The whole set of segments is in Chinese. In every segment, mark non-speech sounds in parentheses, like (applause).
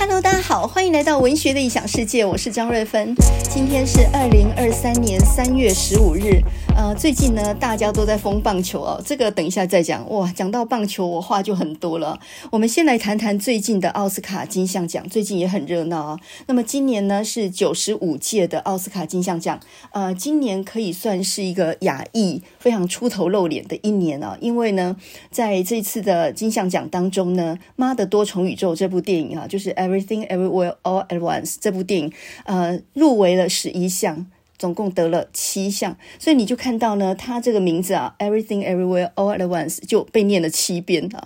Hello，大家好，欢迎来到文学的异想世界，我是张瑞芬。今天是二零二三年三月十五日。呃，最近呢，大家都在疯棒球哦，这个等一下再讲。哇，讲到棒球，我话就很多了。我们先来谈谈最近的奥斯卡金像奖，最近也很热闹啊。那么今年呢是九十五届的奥斯卡金像奖，呃，今年可以算是一个亚裔非常出头露脸的一年啊，因为呢，在这次的金像奖当中呢，《妈的多重宇宙》这部电影啊，就是 Everything Everywhere All at Once 这部电影，呃，入围了十一项。总共得了七项，所以你就看到呢，它这个名字啊，Everything Everywhere All at Once 就被念了七遍啊。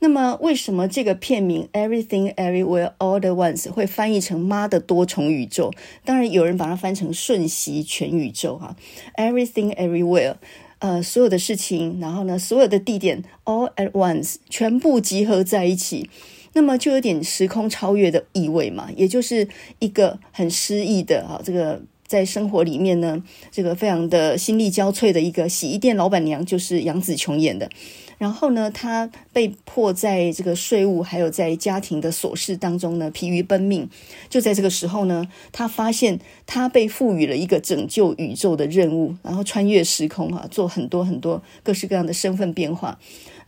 那么为什么这个片名 Everything Everywhere All at Once 会翻译成“妈的多重宇宙”？当然有人把它翻成“瞬息全宇宙”哈。Everything Everywhere，呃，所有的事情，然后呢，所有的地点 All at Once 全部集合在一起，那么就有点时空超越的意味嘛，也就是一个很诗意的啊这个。在生活里面呢，这个非常的心力交瘁的一个洗衣店老板娘，就是杨紫琼演的。然后呢，她被迫在这个税务还有在家庭的琐事当中呢，疲于奔命。就在这个时候呢，她发现她被赋予了一个拯救宇宙的任务，然后穿越时空啊，做很多很多各式各样的身份变化。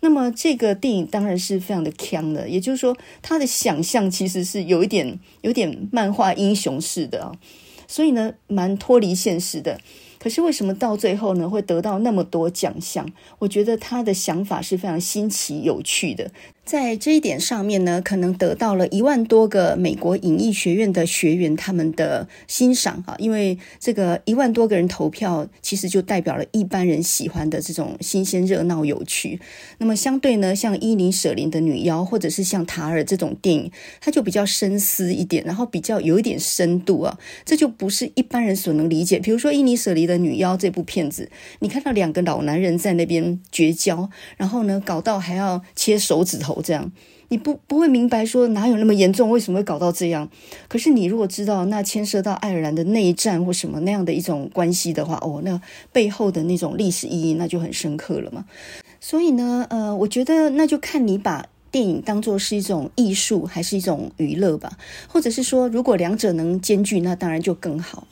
那么这个电影当然是非常的强的，也就是说，他的想象其实是有一点有点漫画英雄式的啊。所以呢，蛮脱离现实的。可是为什么到最后呢，会得到那么多奖项？我觉得他的想法是非常新奇有趣的。在这一点上面呢，可能得到了一万多个美国影艺学院的学员他们的欣赏啊，因为这个一万多个人投票，其实就代表了一般人喜欢的这种新鲜、热闹、有趣。那么相对呢，像伊尼舍林的女妖，或者是像塔尔这种电影，它就比较深思一点，然后比较有一点深度啊，这就不是一般人所能理解。比如说伊尼舍林的女妖这部片子，你看到两个老男人在那边绝交，然后呢，搞到还要切手指头。这样，你不不会明白说哪有那么严重，为什么会搞到这样？可是你如果知道那牵涉到爱尔兰的内战或什么那样的一种关系的话，哦，那背后的那种历史意义那就很深刻了嘛。所以呢，呃，我觉得那就看你把。电影当作是一种艺术还是一种娱乐吧，或者是说，如果两者能兼具，那当然就更好。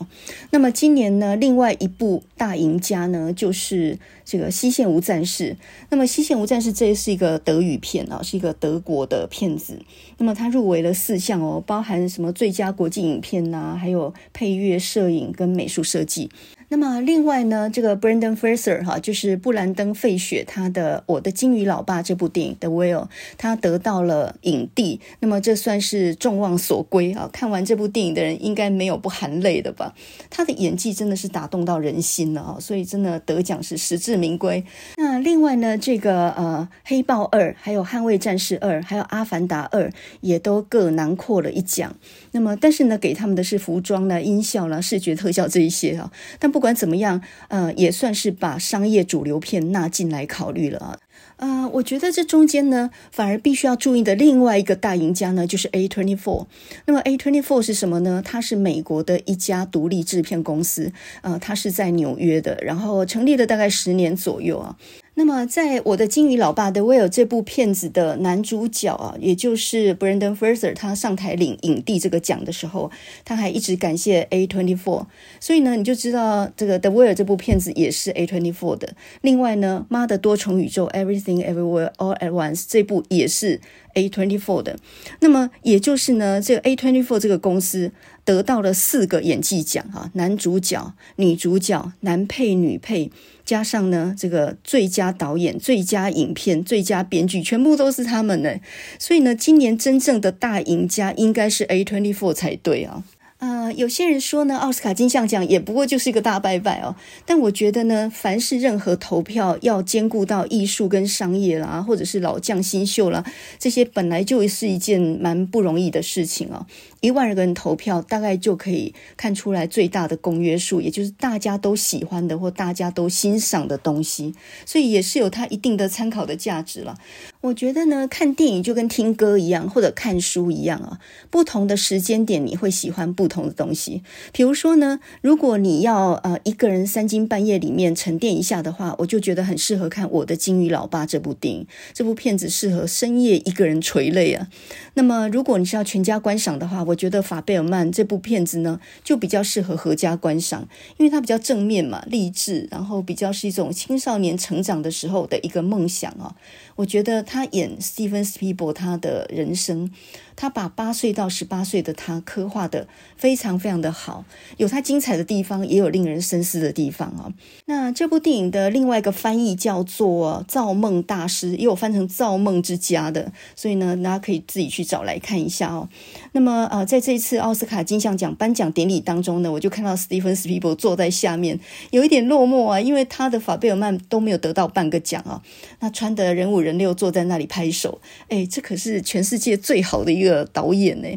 那么今年呢，另外一部大赢家呢，就是这个《西线无战事》。那么《西线无战事》这是一个德语片啊，是一个德国的片子。那么它入围了四项哦，包含什么最佳国际影片呐、还有配乐、摄影跟美术设计。那么另外呢，这个 Brendan Fraser 哈，就是布兰登·费雪，他的《我的鲸鱼老爸》这部电影的 Whale，他得到了影帝。那么这算是众望所归啊！看完这部电影的人应该没有不含泪的吧？他的演技真的是打动到人心了啊！所以真的得奖是实至名归。那另外呢，这个呃《黑豹二》、还有《捍卫战士二》、还有《阿凡达二》也都各囊括了一奖。那么但是呢，给他们的是服装啦、音效啦、视觉特效这一些啊，但不。管怎么样，呃，也算是把商业主流片纳进来考虑了啊。呃，我觉得这中间呢，反而必须要注意的另外一个大赢家呢，就是 A24。那么 A24 是什么呢？它是美国的一家独立制片公司，呃，它是在纽约的，然后成立了大概十年左右啊。那么，在我的鲸鱼老爸的威尔这部片子的男主角啊，也就是 Brendan Fraser，他上台领影帝这个奖的时候，他还一直感谢 A24。所以呢，你就知道这个 The Will 这部片子也是 A24 的。另外呢，妈的多重宇宙 Everything Everywhere All at Once 这部也是 A24 的。那么也就是呢，这个 A24 这个公司得到了四个演技奖啊，男主角、女主角、男配、女配。加上呢，这个最佳导演、最佳影片、最佳编剧，全部都是他们呢。所以呢，今年真正的大赢家应该是 A24 才对啊。呃，有些人说呢，奥斯卡金像奖也不过就是一个大拜拜哦。但我觉得呢，凡是任何投票要兼顾到艺术跟商业啦，或者是老将新秀啦，这些本来就是一件蛮不容易的事情哦。一万个人投票，大概就可以看出来最大的公约数，也就是大家都喜欢的或大家都欣赏的东西，所以也是有它一定的参考的价值了。我觉得呢，看电影就跟听歌一样，或者看书一样啊。不同的时间点，你会喜欢不同的东西。比如说呢，如果你要呃一个人三更半夜里面沉淀一下的话，我就觉得很适合看《我的鲸鱼老爸》这部电影。这部片子适合深夜一个人垂泪啊。那么，如果你是要全家观赏的话，我我觉得法贝尔曼这部片子呢，就比较适合合家观赏，因为它比较正面嘛，励志，然后比较是一种青少年成长的时候的一个梦想啊。我觉得他演史蒂芬·史匹柏他的人生。他把八岁到十八岁的他刻画得非常非常的好，有他精彩的地方，也有令人深思的地方啊。那这部电影的另外一个翻译叫做《造梦大师》，也有翻成《造梦之家》的，所以呢，大家可以自己去找来看一下哦。那么呃，在这一次奥斯卡金像奖颁奖典礼当中呢，我就看到史蒂芬·史匹柏坐在下面，有一点落寞啊，因为他的法贝尔曼都没有得到半个奖啊。那穿的人物人六坐在那里拍手，哎，这可是全世界最好的一个。导演呢，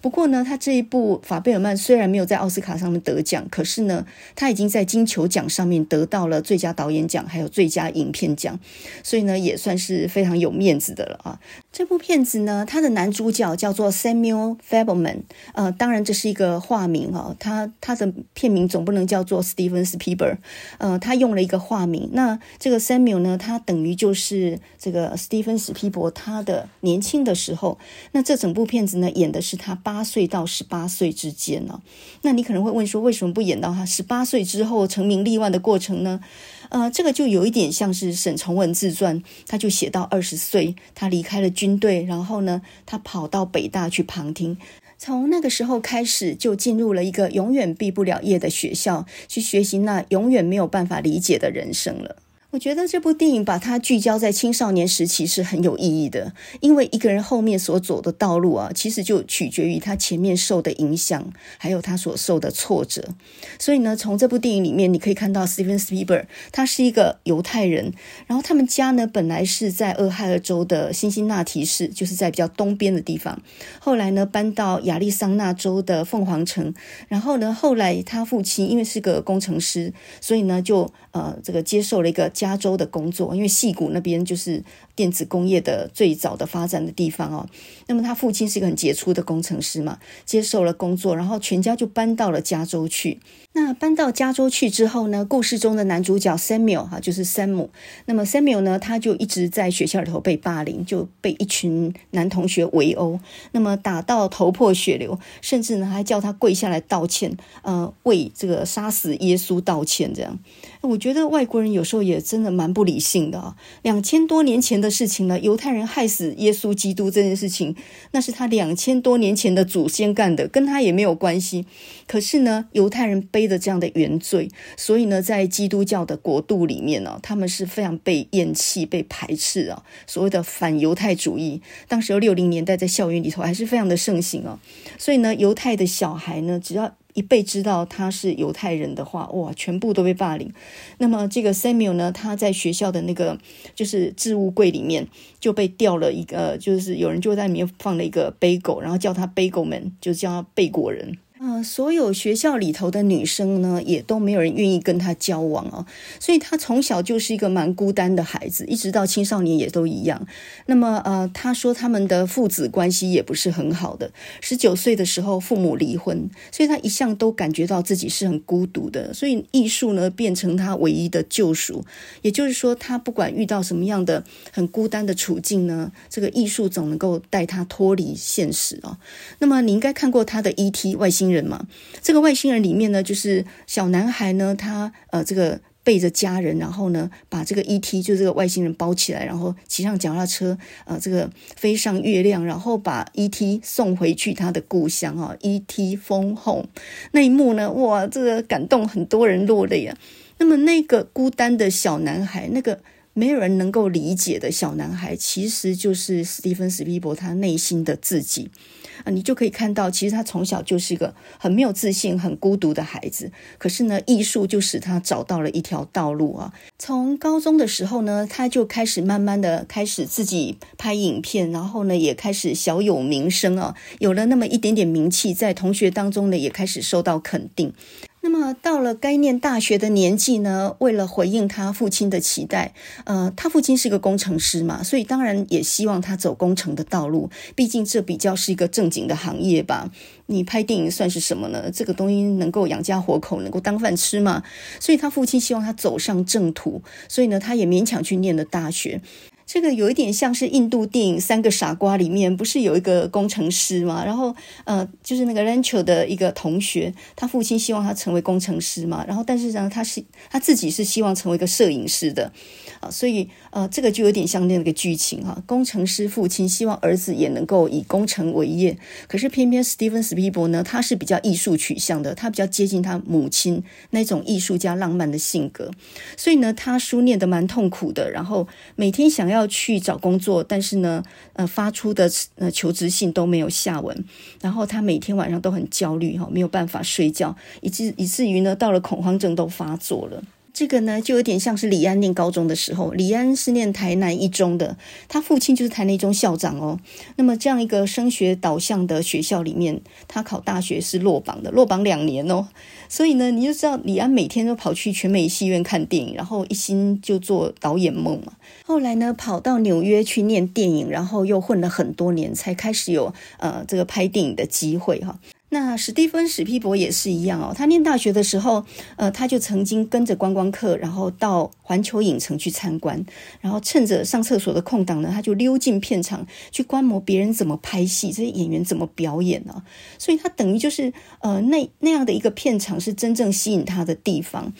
不过呢，他这一部法贝尔曼虽然没有在奥斯卡上面得奖，可是呢，他已经在金球奖上面得到了最佳导演奖，还有最佳影片奖，所以呢，也算是非常有面子的了啊。这部片子呢，他的男主角叫做 Samuel Fabelman，呃，当然这是一个化名啊，他他的片名总不能叫做 Steven Spielberg，呃，他用了一个化名。那这个 Samuel 呢，他等于就是这 Steven s p i e b e r 他的年轻的时候，那这整。部片子呢，演的是他八岁到十八岁之间呢。那你可能会问说，为什么不演到他十八岁之后成名立万的过程呢？呃，这个就有一点像是沈从文自传，他就写到二十岁，他离开了军队，然后呢，他跑到北大去旁听，从那个时候开始，就进入了一个永远毕不了业的学校，去学习那永远没有办法理解的人生了。我觉得这部电影把它聚焦在青少年时期是很有意义的，因为一个人后面所走的道路啊，其实就取决于他前面受的影响，还有他所受的挫折。所以呢，从这部电影里面你可以看到，史蒂芬·史匹柏他是一个犹太人，然后他们家呢本来是在俄亥俄州的辛辛那提市，就是在比较东边的地方，后来呢搬到亚利桑那州的凤凰城，然后呢后来他父亲因为是个工程师，所以呢就呃这个接受了一个。加州的工作，因为矽谷那边就是电子工业的最早的发展的地方哦。那么他父亲是一个很杰出的工程师嘛，接受了工作，然后全家就搬到了加州去。那搬到加州去之后呢，故事中的男主角 Samuel 哈，就是山姆。那么 Samuel 呢，他就一直在学校里头被霸凌，就被一群男同学围殴，那么打到头破血流，甚至呢还叫他跪下来道歉，呃，为这个杀死耶稣道歉。这样，我觉得外国人有时候也真的蛮不理性的啊。两千多年前的事情呢，犹太人害死耶稣基督这件事情，那是他两千多年前的祖先干的，跟他也没有关系。可是呢，犹太人背的这样的原罪，所以呢，在基督教的国度里面呢，他们是非常被厌弃、被排斥啊。所谓的反犹太主义，当时六零年代在校园里头还是非常的盛行啊。所以呢，犹太的小孩呢，只要一被知道他是犹太人的话，哇，全部都被霸凌。那么这个 Samuel 呢，他在学校的那个就是置物柜里面就被掉了一个，就是有人就在里面放了一个背狗，然后叫他背狗们，就叫他贝果人。呃，所有学校里头的女生呢，也都没有人愿意跟他交往哦，所以他从小就是一个蛮孤单的孩子，一直到青少年也都一样。那么，呃，他说他们的父子关系也不是很好的。十九岁的时候，父母离婚，所以他一向都感觉到自己是很孤独的。所以艺术呢，变成他唯一的救赎。也就是说，他不管遇到什么样的很孤单的处境呢，这个艺术总能够带他脱离现实哦。那么，你应该看过他的《E.T. 外星人》人嘛，这个外星人里面呢，就是小男孩呢，他呃，这个背着家人，然后呢，把这个 E.T. 就这个外星人包起来，然后骑上脚踏车，呃，这个飞上月亮，然后把 E.T. 送回去他的故乡啊，E.T. phone home 那一幕呢，哇，这个感动很多人落泪啊。那么那个孤单的小男孩，那个没有人能够理解的小男孩，其实就是史蒂芬史匹柏他内心的自己。啊，你就可以看到，其实他从小就是一个很没有自信、很孤独的孩子。可是呢，艺术就使他找到了一条道路啊。从高中的时候呢，他就开始慢慢的开始自己拍影片，然后呢，也开始小有名声啊，有了那么一点点名气，在同学当中呢，也开始受到肯定。那么到了该念大学的年纪呢，为了回应他父亲的期待，呃，他父亲是个工程师嘛，所以当然也希望他走工程的道路，毕竟这比较是一个正经的行业吧。你拍电影算是什么呢？这个东西能够养家活口，能够当饭吃吗？所以他父亲希望他走上正途，所以呢，他也勉强去念了大学。这个有一点像是印度电影《三个傻瓜》里面，不是有一个工程师嘛？然后，呃，就是那个 Rancho 的一个同学，他父亲希望他成为工程师嘛。然后，但是呢，他是他自己是希望成为一个摄影师的。所以，呃，这个就有点像那个剧情哈。工程师父亲希望儿子也能够以工程为业，可是偏偏史蒂芬史匹柏呢，他是比较艺术取向的，他比较接近他母亲那种艺术家浪漫的性格。所以呢，他书念得蛮痛苦的，然后每天想要去找工作，但是呢，呃，发出的呃求职信都没有下文。然后他每天晚上都很焦虑哈，没有办法睡觉，以至以至于呢，到了恐慌症都发作了。这个呢，就有点像是李安念高中的时候，李安是念台南一中的，他父亲就是台南一中校长哦。那么这样一个升学导向的学校里面，他考大学是落榜的，落榜两年哦。所以呢，你就知道李安每天都跑去全美戏院看电影，然后一心就做导演梦嘛。后来呢，跑到纽约去念电影，然后又混了很多年，才开始有呃这个拍电影的机会哈。那史蒂芬·史皮博也是一样哦。他念大学的时候，呃，他就曾经跟着观光客，然后到环球影城去参观，然后趁着上厕所的空档呢，他就溜进片场去观摩别人怎么拍戏，这些演员怎么表演呢？所以他等于就是呃，那那样的一个片场是真正吸引他的地方。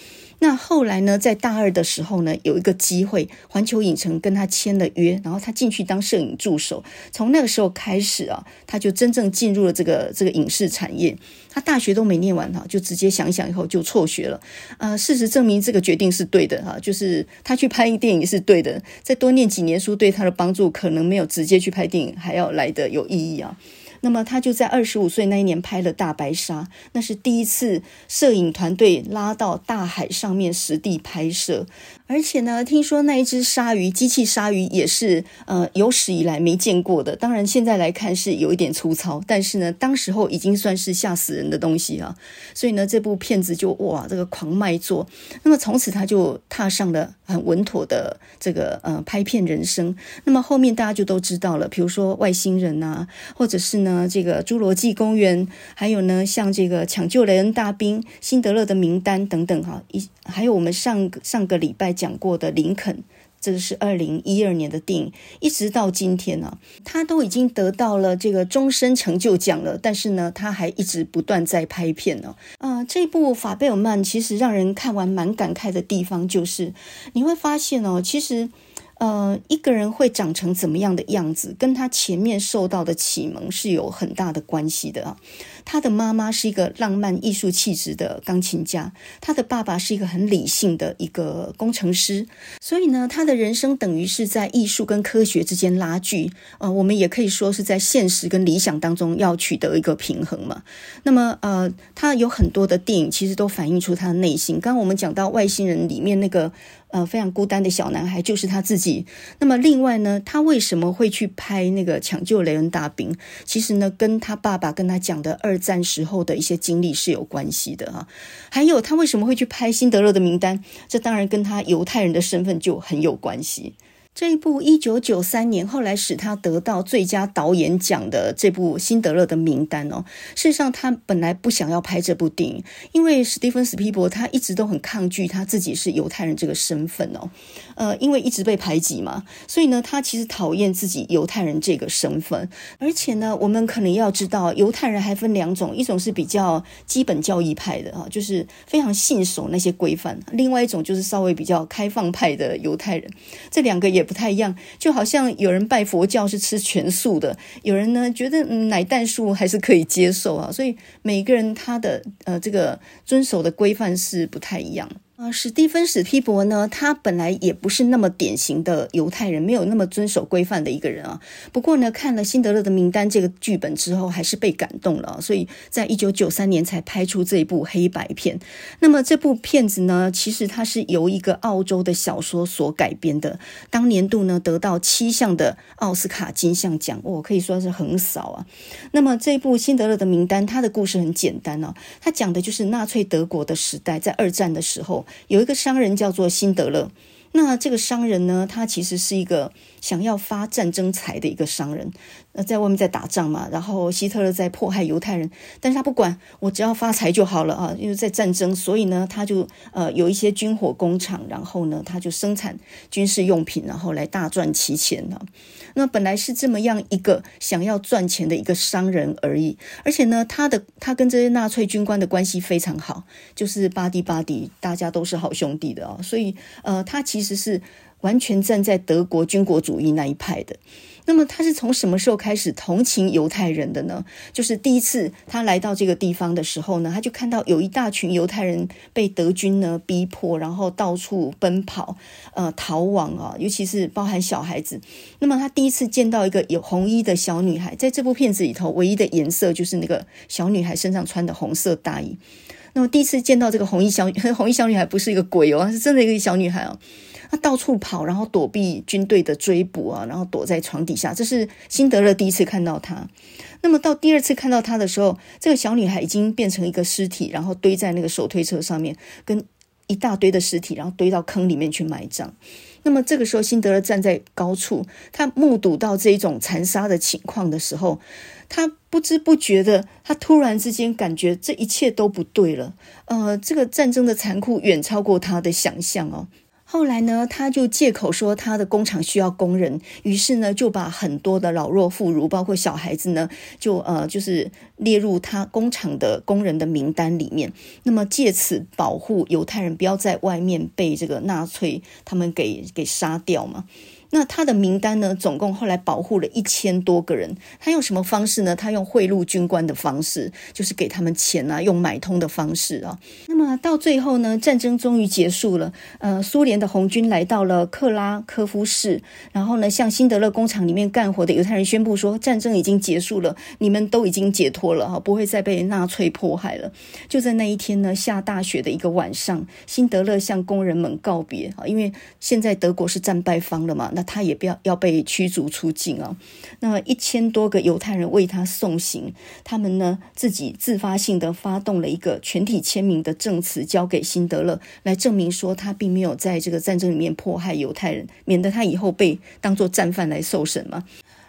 那后来呢，在大二的时候呢，有一个机会，环球影城跟他签了约，然后他进去当摄影助手。从那个时候开始啊，他就真正进入了这个这个影视产业。他大学都没念完哈，就直接想想以后就辍学了。呃，事实证明这个决定是对的哈，就是他去拍电影是对的。再多念几年书对他的帮助，可能没有直接去拍电影还要来得有意义啊。那么他就在二十五岁那一年拍了《大白鲨》，那是第一次摄影团队拉到大海上面实地拍摄。而且呢，听说那一只鲨鱼，机器鲨鱼也是呃有史以来没见过的。当然现在来看是有一点粗糙，但是呢，当时候已经算是吓死人的东西啊。所以呢，这部片子就哇这个狂卖座。那么从此他就踏上了很稳妥的这个呃拍片人生。那么后面大家就都知道了，比如说外星人呐，或者是呢这个侏罗纪公园，还有呢像这个抢救雷恩大兵、辛德勒的名单等等哈，一还有我们上上个礼拜。讲过的林肯，这个是二零一二年的电影，一直到今天呢、啊，他都已经得到了这个终身成就奖了。但是呢，他还一直不断在拍片呢。啊、呃，这部法贝尔曼其实让人看完蛮感慨的地方，就是你会发现哦，其实。呃，一个人会长成怎么样的样子，跟他前面受到的启蒙是有很大的关系的啊。他的妈妈是一个浪漫艺术气质的钢琴家，他的爸爸是一个很理性的一个工程师，所以呢，他的人生等于是在艺术跟科学之间拉锯。呃，我们也可以说是在现实跟理想当中要取得一个平衡嘛。那么，呃，他有很多的电影其实都反映出他的内心。刚刚我们讲到外星人里面那个。呃，非常孤单的小男孩就是他自己。那么，另外呢，他为什么会去拍那个抢救雷恩大兵？其实呢，跟他爸爸跟他讲的二战时候的一些经历是有关系的啊。还有，他为什么会去拍辛德勒的名单？这当然跟他犹太人的身份就很有关系。这一部一九九三年后来使他得到最佳导演奖的这部《辛德勒的名单》哦，事实上他本来不想要拍这部电影，因为史蒂芬·斯皮伯他一直都很抗拒他自己是犹太人这个身份哦，呃，因为一直被排挤嘛，所以呢，他其实讨厌自己犹太人这个身份，而且呢，我们可能要知道，犹太人还分两种，一种是比较基本教义派的啊，就是非常信守那些规范；另外一种就是稍微比较开放派的犹太人，这两个也。不太一样，就好像有人拜佛教是吃全素的，有人呢觉得嗯奶蛋素还是可以接受啊，所以每个人他的呃这个遵守的规范是不太一样。呃，史蒂芬·史匹柏呢，他本来也不是那么典型的犹太人，没有那么遵守规范的一个人啊。不过呢，看了《辛德勒的名单》这个剧本之后，还是被感动了，所以在一九九三年才拍出这一部黑白片。那么这部片子呢，其实它是由一个澳洲的小说所改编的，当年度呢得到七项的奥斯卡金像奖，哦，可以说是横扫啊。那么这一部《辛德勒的名单》，它的故事很简单哦，它讲的就是纳粹德国的时代，在二战的时候。有一个商人叫做辛德勒，那这个商人呢，他其实是一个想要发战争财的一个商人。那在外面在打仗嘛，然后希特勒在迫害犹太人，但是他不管，我只要发财就好了啊，因为在战争，所以呢，他就呃有一些军火工厂，然后呢，他就生产军事用品，然后来大赚其钱呢。那本来是这么样一个想要赚钱的一个商人而已，而且呢，他的他跟这些纳粹军官的关系非常好，就是巴蒂巴蒂，大家都是好兄弟的啊，所以呃，他其实是完全站在德国军国主义那一派的。那么他是从什么时候开始同情犹太人的呢？就是第一次他来到这个地方的时候呢，他就看到有一大群犹太人被德军呢逼迫，然后到处奔跑，呃，逃亡啊，尤其是包含小孩子。那么他第一次见到一个有红衣的小女孩，在这部片子里头，唯一的颜色就是那个小女孩身上穿的红色大衣。那么第一次见到这个红衣小 (laughs) 红衣小女孩，不是一个鬼哦，是真的一个小女孩哦。他到处跑，然后躲避军队的追捕啊，然后躲在床底下。这是辛德勒第一次看到他。那么到第二次看到他的时候，这个小女孩已经变成一个尸体，然后堆在那个手推车上面，跟一大堆的尸体，然后堆到坑里面去埋葬。那么这个时候，辛德勒站在高处，他目睹到这一种残杀的情况的时候，他不知不觉的，他突然之间感觉这一切都不对了。呃，这个战争的残酷远超过他的想象哦。后来呢，他就借口说他的工厂需要工人，于是呢就把很多的老弱妇孺，包括小孩子呢，就呃就是列入他工厂的工人的名单里面。那么借此保护犹太人不要在外面被这个纳粹他们给给杀掉嘛。那他的名单呢，总共后来保护了一千多个人。他用什么方式呢？他用贿赂军官的方式，就是给他们钱啊，用买通的方式啊。那么到最后呢，战争终于结束了。呃，苏联的红军来到了克拉科夫市，然后呢，向辛德勒工厂里面干活的犹太人宣布说，战争已经结束了，你们都已经解脱了哈，不会再被纳粹迫害了。就在那一天呢，下大雪的一个晚上，辛德勒向工人们告别啊，因为现在德国是战败方了嘛，那。他也不要要被驱逐出境啊！那么一千多个犹太人为他送行，他们呢自己自发性的发动了一个全体签名的证词，交给辛德勒来证明说他并没有在这个战争里面迫害犹太人，免得他以后被当作战犯来受审嘛。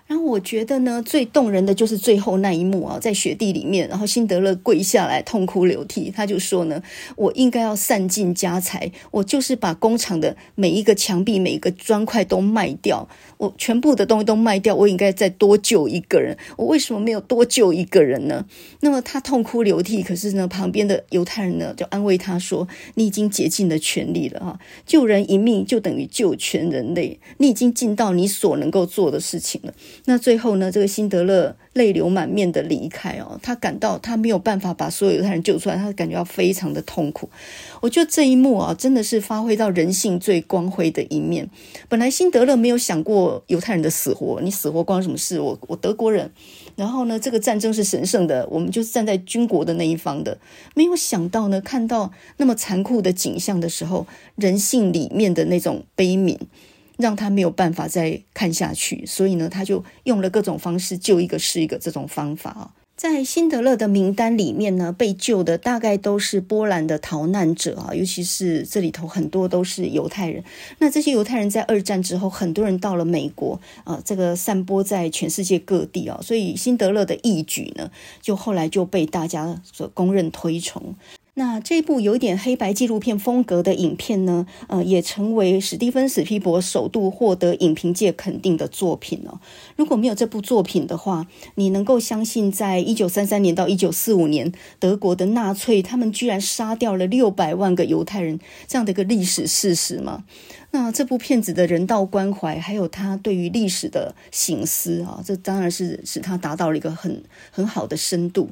然后我觉得呢，最动人的就是最后那一幕啊，在雪地里面，然后辛德勒跪下来痛哭流涕，他就说呢，我应该要散尽家财，我就是把工厂的每一个墙壁、每一个砖块都卖掉，我全部的东西都卖掉，我应该再多救一个人，我为什么没有多救一个人呢？那么他痛哭流涕，可是呢，旁边的犹太人呢就安慰他说，你已经竭尽了全力了哈，救人一命就等于救全人类，你已经尽到你所能够做的事情了。那最后呢，这个辛德勒泪流满面的离开哦，他感到他没有办法把所有犹太人救出来，他感觉到非常的痛苦。我觉得这一幕啊，真的是发挥到人性最光辉的一面。本来辛德勒没有想过犹太人的死活，你死活关什么事？我我德国人，然后呢，这个战争是神圣的，我们就是站在军国的那一方的。没有想到呢，看到那么残酷的景象的时候，人性里面的那种悲悯。让他没有办法再看下去，所以呢，他就用了各种方式救一个是一个这种方法啊。在辛德勒的名单里面呢，被救的大概都是波兰的逃难者啊，尤其是这里头很多都是犹太人。那这些犹太人在二战之后，很多人到了美国啊，这个散播在全世界各地啊，所以辛德勒的义举呢，就后来就被大家所公认推崇。那这部有点黑白纪录片风格的影片呢，呃，也成为史蒂芬·史匹柏首度获得影评界肯定的作品哦。如果没有这部作品的话，你能够相信，在一九三三年到一九四五年，德国的纳粹他们居然杀掉了六百万个犹太人这样的一个历史事实吗？那这部片子的人道关怀，还有他对于历史的省思啊，这当然是使他达到了一个很很好的深度。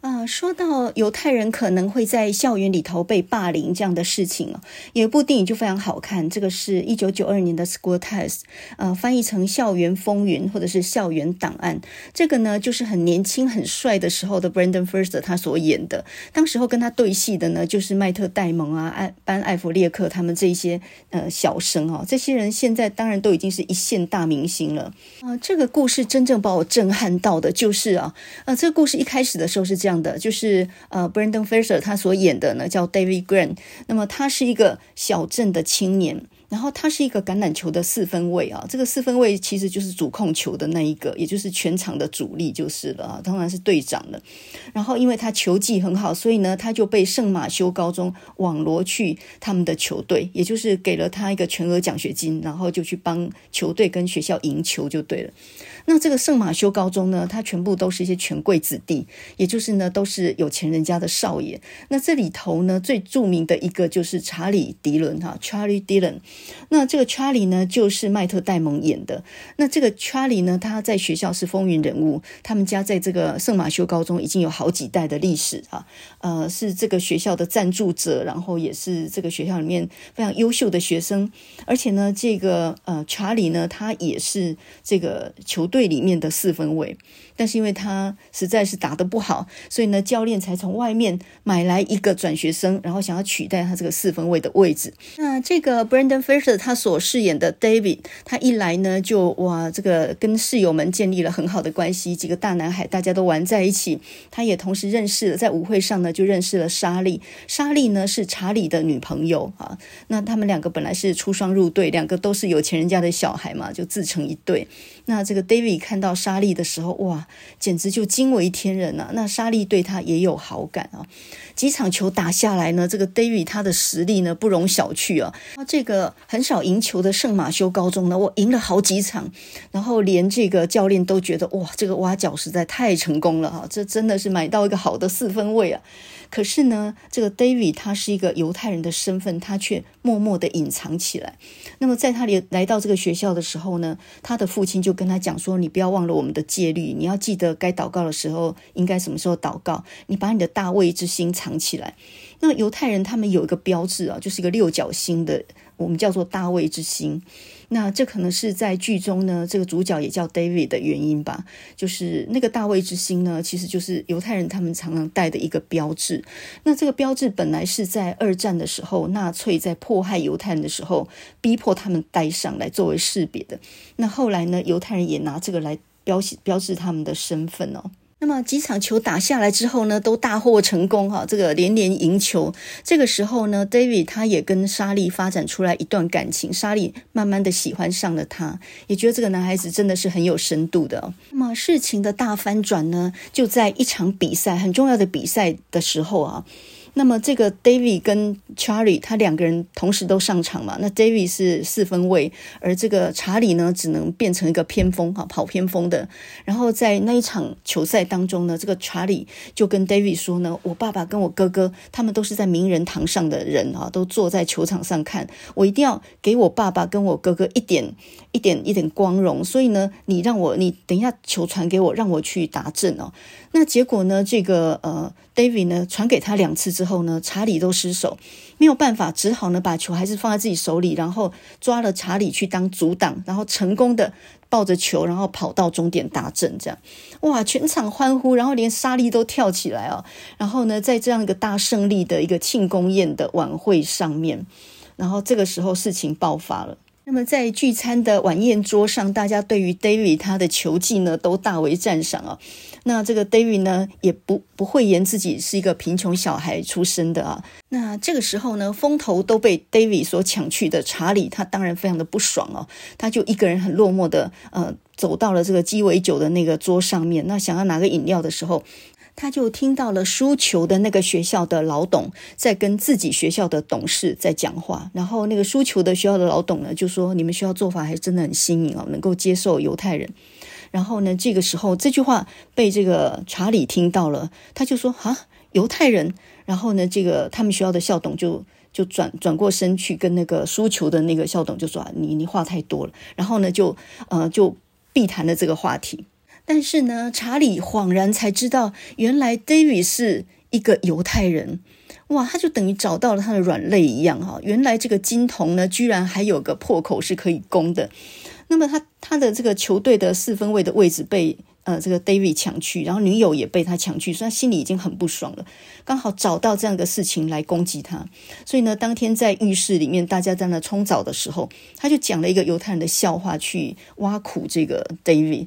啊、说到犹太人可能会在校园里头被霸凌这样的事情啊，有一部电影就非常好看，这个是一九九二年的《School Ties》，呃，翻译成《校园风云》或者是《校园档案》。这个呢，就是很年轻、很帅的时候的 Brendan Fraser 他所演的。当时候跟他对戏的呢，就是迈特·戴蒙啊、艾班·艾弗列克他们这一些呃小生啊，这些人现在当然都已经是一线大明星了啊、这个故事真正把我震撼到的就是啊，呃，这个故事一开始的时候是这样。的就是呃，Brendan Fraser 他所演的呢叫 David Grant，那么他是一个小镇的青年。然后他是一个橄榄球的四分卫啊，这个四分卫其实就是主控球的那一个，也就是全场的主力就是了啊，当然是队长了。然后因为他球技很好，所以呢他就被圣马修高中网罗去他们的球队，也就是给了他一个全额奖学金，然后就去帮球队跟学校赢球就对了。那这个圣马修高中呢，他全部都是一些权贵子弟，也就是呢都是有钱人家的少爷。那这里头呢最著名的一个就是查理迪伦哈，Charlie Dillon。那这个 Charlie 呢，就是迈特戴蒙演的。那这个 Charlie 呢，他在学校是风云人物。他们家在这个圣马修高中已经有好几代的历史啊，呃，是这个学校的赞助者，然后也是这个学校里面非常优秀的学生。而且呢，这个呃 Charlie 呢，他也是这个球队最里面的四分位。但是因为他实在是打得不好，所以呢，教练才从外面买来一个转学生，然后想要取代他这个四分卫的位置。那这个 Brendan Fraser 他所饰演的 David，他一来呢就哇，这个跟室友们建立了很好的关系，几个大男孩大家都玩在一起。他也同时认识了，在舞会上呢就认识了莎莉。莎莉呢是查理的女朋友啊。那他们两个本来是出双入对，两个都是有钱人家的小孩嘛，就自成一对。那这个 David 看到莎莉的时候，哇！简直就惊为天人啊！那莎莉对他也有好感啊。几场球打下来呢，这个 David 他的实力呢不容小觑啊。那这个很少赢球的圣马修高中呢，我赢了好几场，然后连这个教练都觉得哇，这个挖角实在太成功了哈！这真的是买到一个好的四分位啊。可是呢，这个 David 他是一个犹太人的身份，他却默默地隐藏起来。那么在他来来到这个学校的时候呢，他的父亲就跟他讲说：“你不要忘了我们的戒律，你要记得该祷告的时候应该什么时候祷告，你把你的大卫之心藏起来。”那犹太人他们有一个标志啊，就是一个六角星的，我们叫做大卫之心。那这可能是在剧中呢，这个主角也叫 David 的原因吧。就是那个大卫之星呢，其实就是犹太人他们常常带的一个标志。那这个标志本来是在二战的时候，纳粹在迫害犹太人的时候，逼迫他们戴上来作为识别的。那后来呢，犹太人也拿这个来标标志他们的身份哦。那么几场球打下来之后呢，都大获成功哈，这个连连赢球。这个时候呢，David 他也跟莎莉发展出来一段感情，莎莉慢慢的喜欢上了他，也觉得这个男孩子真的是很有深度的。那么事情的大翻转呢，就在一场比赛，很重要的比赛的时候啊。那么这个 David 跟 Charlie 他两个人同时都上场嘛？那 David 是四分卫，而这个查理呢，只能变成一个偏锋哈，跑偏锋的。然后在那一场球赛当中呢，这个查理就跟 David 说呢：“我爸爸跟我哥哥他们都是在名人堂上的人啊，都坐在球场上看，我一定要给我爸爸跟我哥哥一点一点一点光荣。所以呢，你让我你等一下球传给我，让我去打阵哦。那结果呢，这个呃 David 呢传给他两次之后。后呢，查理都失手，没有办法，只好呢把球还是放在自己手里，然后抓了查理去当阻挡，然后成功的抱着球，然后跑到终点达阵，这样哇，全场欢呼，然后连莎莉都跳起来啊！然后呢，在这样一个大胜利的一个庆功宴的晚会上面，然后这个时候事情爆发了。那么在聚餐的晚宴桌上，大家对于 David 他的球技呢都大为赞赏啊。那这个 David 呢也不不讳言自己是一个贫穷小孩出身的啊。那这个时候呢，风头都被 David 所抢去的查理，他当然非常的不爽哦。他就一个人很落寞的呃走到了这个鸡尾酒的那个桌上面，那想要拿个饮料的时候。他就听到了输球的那个学校的老董在跟自己学校的董事在讲话，然后那个输球的学校的老董呢就说：“你们学校做法还真的很新颖哦，能够接受犹太人。”然后呢，这个时候这句话被这个查理听到了，他就说：“啊，犹太人。”然后呢，这个他们学校的校董就就转转过身去跟那个输球的那个校董就说：“你你话太多了。”然后呢，就呃就避谈了这个话题。但是呢，查理恍然才知道，原来 David 是一个犹太人。哇，他就等于找到了他的软肋一样哈。原来这个金童呢，居然还有个破口是可以攻的。那么他他的这个球队的四分卫的位置被呃这个 David 抢去，然后女友也被他抢去，所以他心里已经很不爽了。刚好找到这样的事情来攻击他，所以呢，当天在浴室里面大家在那冲澡的时候，他就讲了一个犹太人的笑话去挖苦这个 David。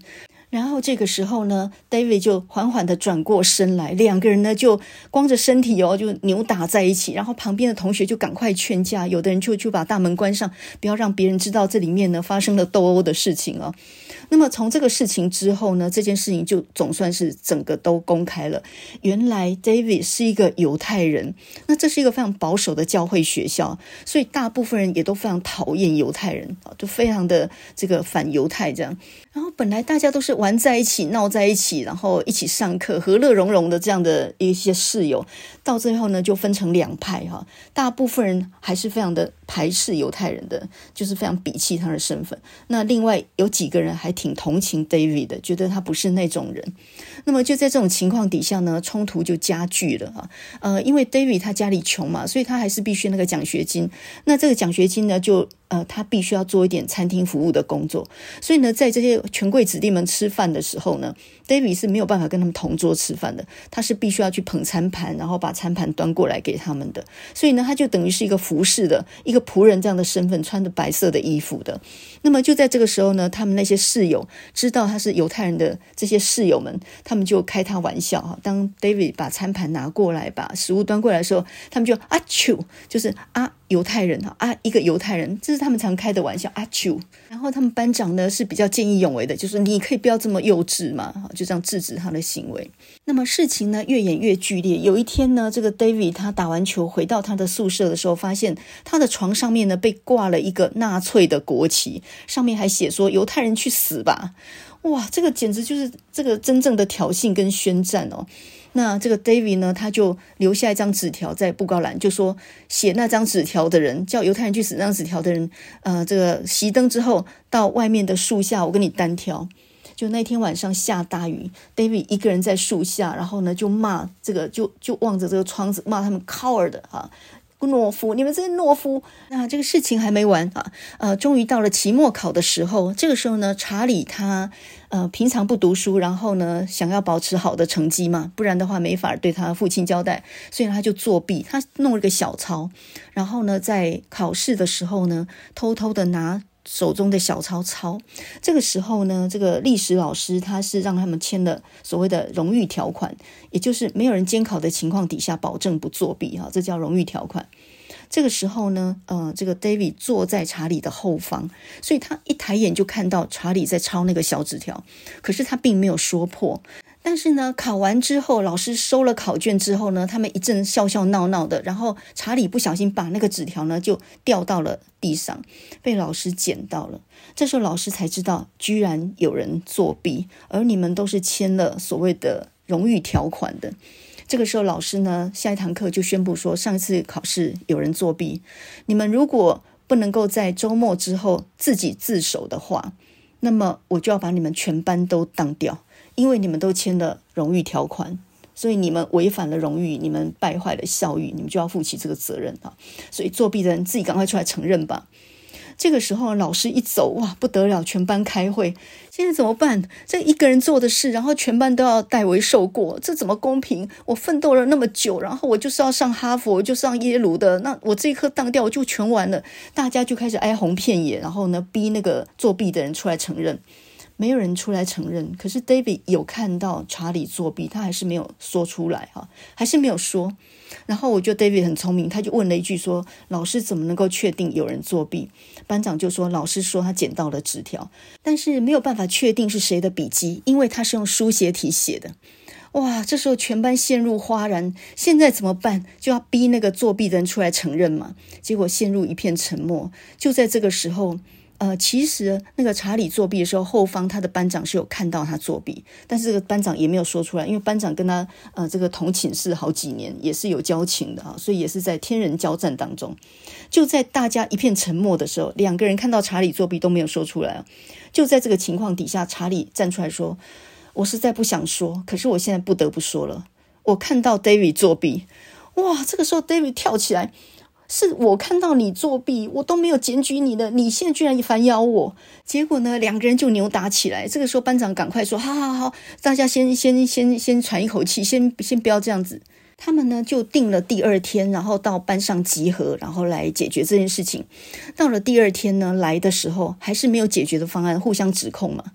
然后这个时候呢，David 就缓缓地转过身来，两个人呢就光着身体哦，就扭打在一起。然后旁边的同学就赶快劝架，有的人就就把大门关上，不要让别人知道这里面呢发生了斗殴的事情哦。那么从这个事情之后呢，这件事情就总算是整个都公开了。原来 David 是一个犹太人，那这是一个非常保守的教会学校，所以大部分人也都非常讨厌犹太人啊，就非常的这个反犹太这样。然后本来大家都是玩在一起、闹在一起，然后一起上课、和乐融融的这样的一些室友，到最后呢就分成两派哈。大部分人还是非常的排斥犹太人的，就是非常鄙弃他的身份。那另外有几个人还挺同情 David 的，觉得他不是那种人。那么就在这种情况底下呢，冲突就加剧了啊。呃，因为 David 他家里穷嘛，所以他还是必须那个奖学金。那这个奖学金呢，就呃他必须要做一点餐厅服务的工作。所以呢，在这些权贵子弟们吃饭的时候呢，David 是没有办法跟他们同桌吃饭的。他是必须要去捧餐盘，然后把餐盘端过来给他们的。所以呢，他就等于是一个服侍的一个仆人这样的身份，穿着白色的衣服的。那么就在这个时候呢，他们那些室友知道他是犹太人的这些室友们，他们就开他玩笑哈。当 David 把餐盘拿过来，把食物端过来的时候，他们就啊啾，就是啊犹太人哈啊一个犹太人，这是他们常开的玩笑啊啾。然后他们班长呢是比较见义勇为的，就是你可以不要这么幼稚嘛，就这样制止他的行为。那么事情呢越演越剧烈。有一天呢，这个 David 他打完球回到他的宿舍的时候，发现他的床上面呢被挂了一个纳粹的国旗。上面还写说犹太人去死吧！哇，这个简直就是这个真正的挑衅跟宣战哦。那这个 David 呢，他就留下一张纸条在布告栏，就说写那张纸条的人叫犹太人去死。那张纸条的人，呃，这个熄灯之后到外面的树下，我跟你单挑。就那天晚上下大雨，David 一个人在树下，然后呢就骂这个，就就望着这个窗子骂他们 coward 啊。懦夫，你们这些懦夫！那这个事情还没完啊，呃，终于到了期末考的时候。这个时候呢，查理他呃平常不读书，然后呢想要保持好的成绩嘛，不然的话没法对他父亲交代，所以他就作弊。他弄了个小抄，然后呢在考试的时候呢，偷偷的拿。手中的小抄抄，这个时候呢，这个历史老师他是让他们签了所谓的荣誉条款，也就是没有人监考的情况底下，保证不作弊哈，这叫荣誉条款。这个时候呢，呃，这个 David 坐在查理的后方，所以他一抬眼就看到查理在抄那个小纸条，可是他并没有说破。但是呢，考完之后，老师收了考卷之后呢，他们一阵笑笑闹闹的。然后查理不小心把那个纸条呢就掉到了地上，被老师捡到了。这时候老师才知道，居然有人作弊，而你们都是签了所谓的荣誉条款的。这个时候老师呢，下一堂课就宣布说，上一次考试有人作弊，你们如果不能够在周末之后自己自首的话，那么我就要把你们全班都当掉。因为你们都签了荣誉条款，所以你们违反了荣誉，你们败坏了校誉，你们就要负起这个责任啊！所以作弊的人自己赶快出来承认吧。这个时候老师一走，哇，不得了，全班开会，现在怎么办？这一个人做的事，然后全班都要代为受过，这怎么公平？我奋斗了那么久，然后我就是要上哈佛，就上耶鲁的，那我这一科当掉，我就全完了。大家就开始哀鸿遍野，然后呢，逼那个作弊的人出来承认。没有人出来承认，可是 David 有看到查理作弊，他还是没有说出来哈，还是没有说。然后我觉得 David 很聪明，他就问了一句说：“老师怎么能够确定有人作弊？”班长就说：“老师说他捡到了纸条，但是没有办法确定是谁的笔迹，因为他是用书写体写的。”哇，这时候全班陷入哗然，现在怎么办？就要逼那个作弊的人出来承认嘛？结果陷入一片沉默。就在这个时候。呃，其实那个查理作弊的时候，后方他的班长是有看到他作弊，但是这个班长也没有说出来，因为班长跟他呃这个同寝室好几年，也是有交情的啊，所以也是在天人交战当中。就在大家一片沉默的时候，两个人看到查理作弊都没有说出来。就在这个情况底下，查理站出来说：“我实在不想说，可是我现在不得不说了。我看到 David 作弊，哇！这个时候 David 跳起来，是我看到你作弊，我都没有检举你的，你现在居然反咬我！结果呢，两个人就扭打起来。这个时候班长赶快说：“好好好，大家先先先先喘一口气，先先不要这样子。”他们呢就定了第二天，然后到班上集合，然后来解决这件事情。到了第二天呢，来的时候还是没有解决的方案，互相指控嘛。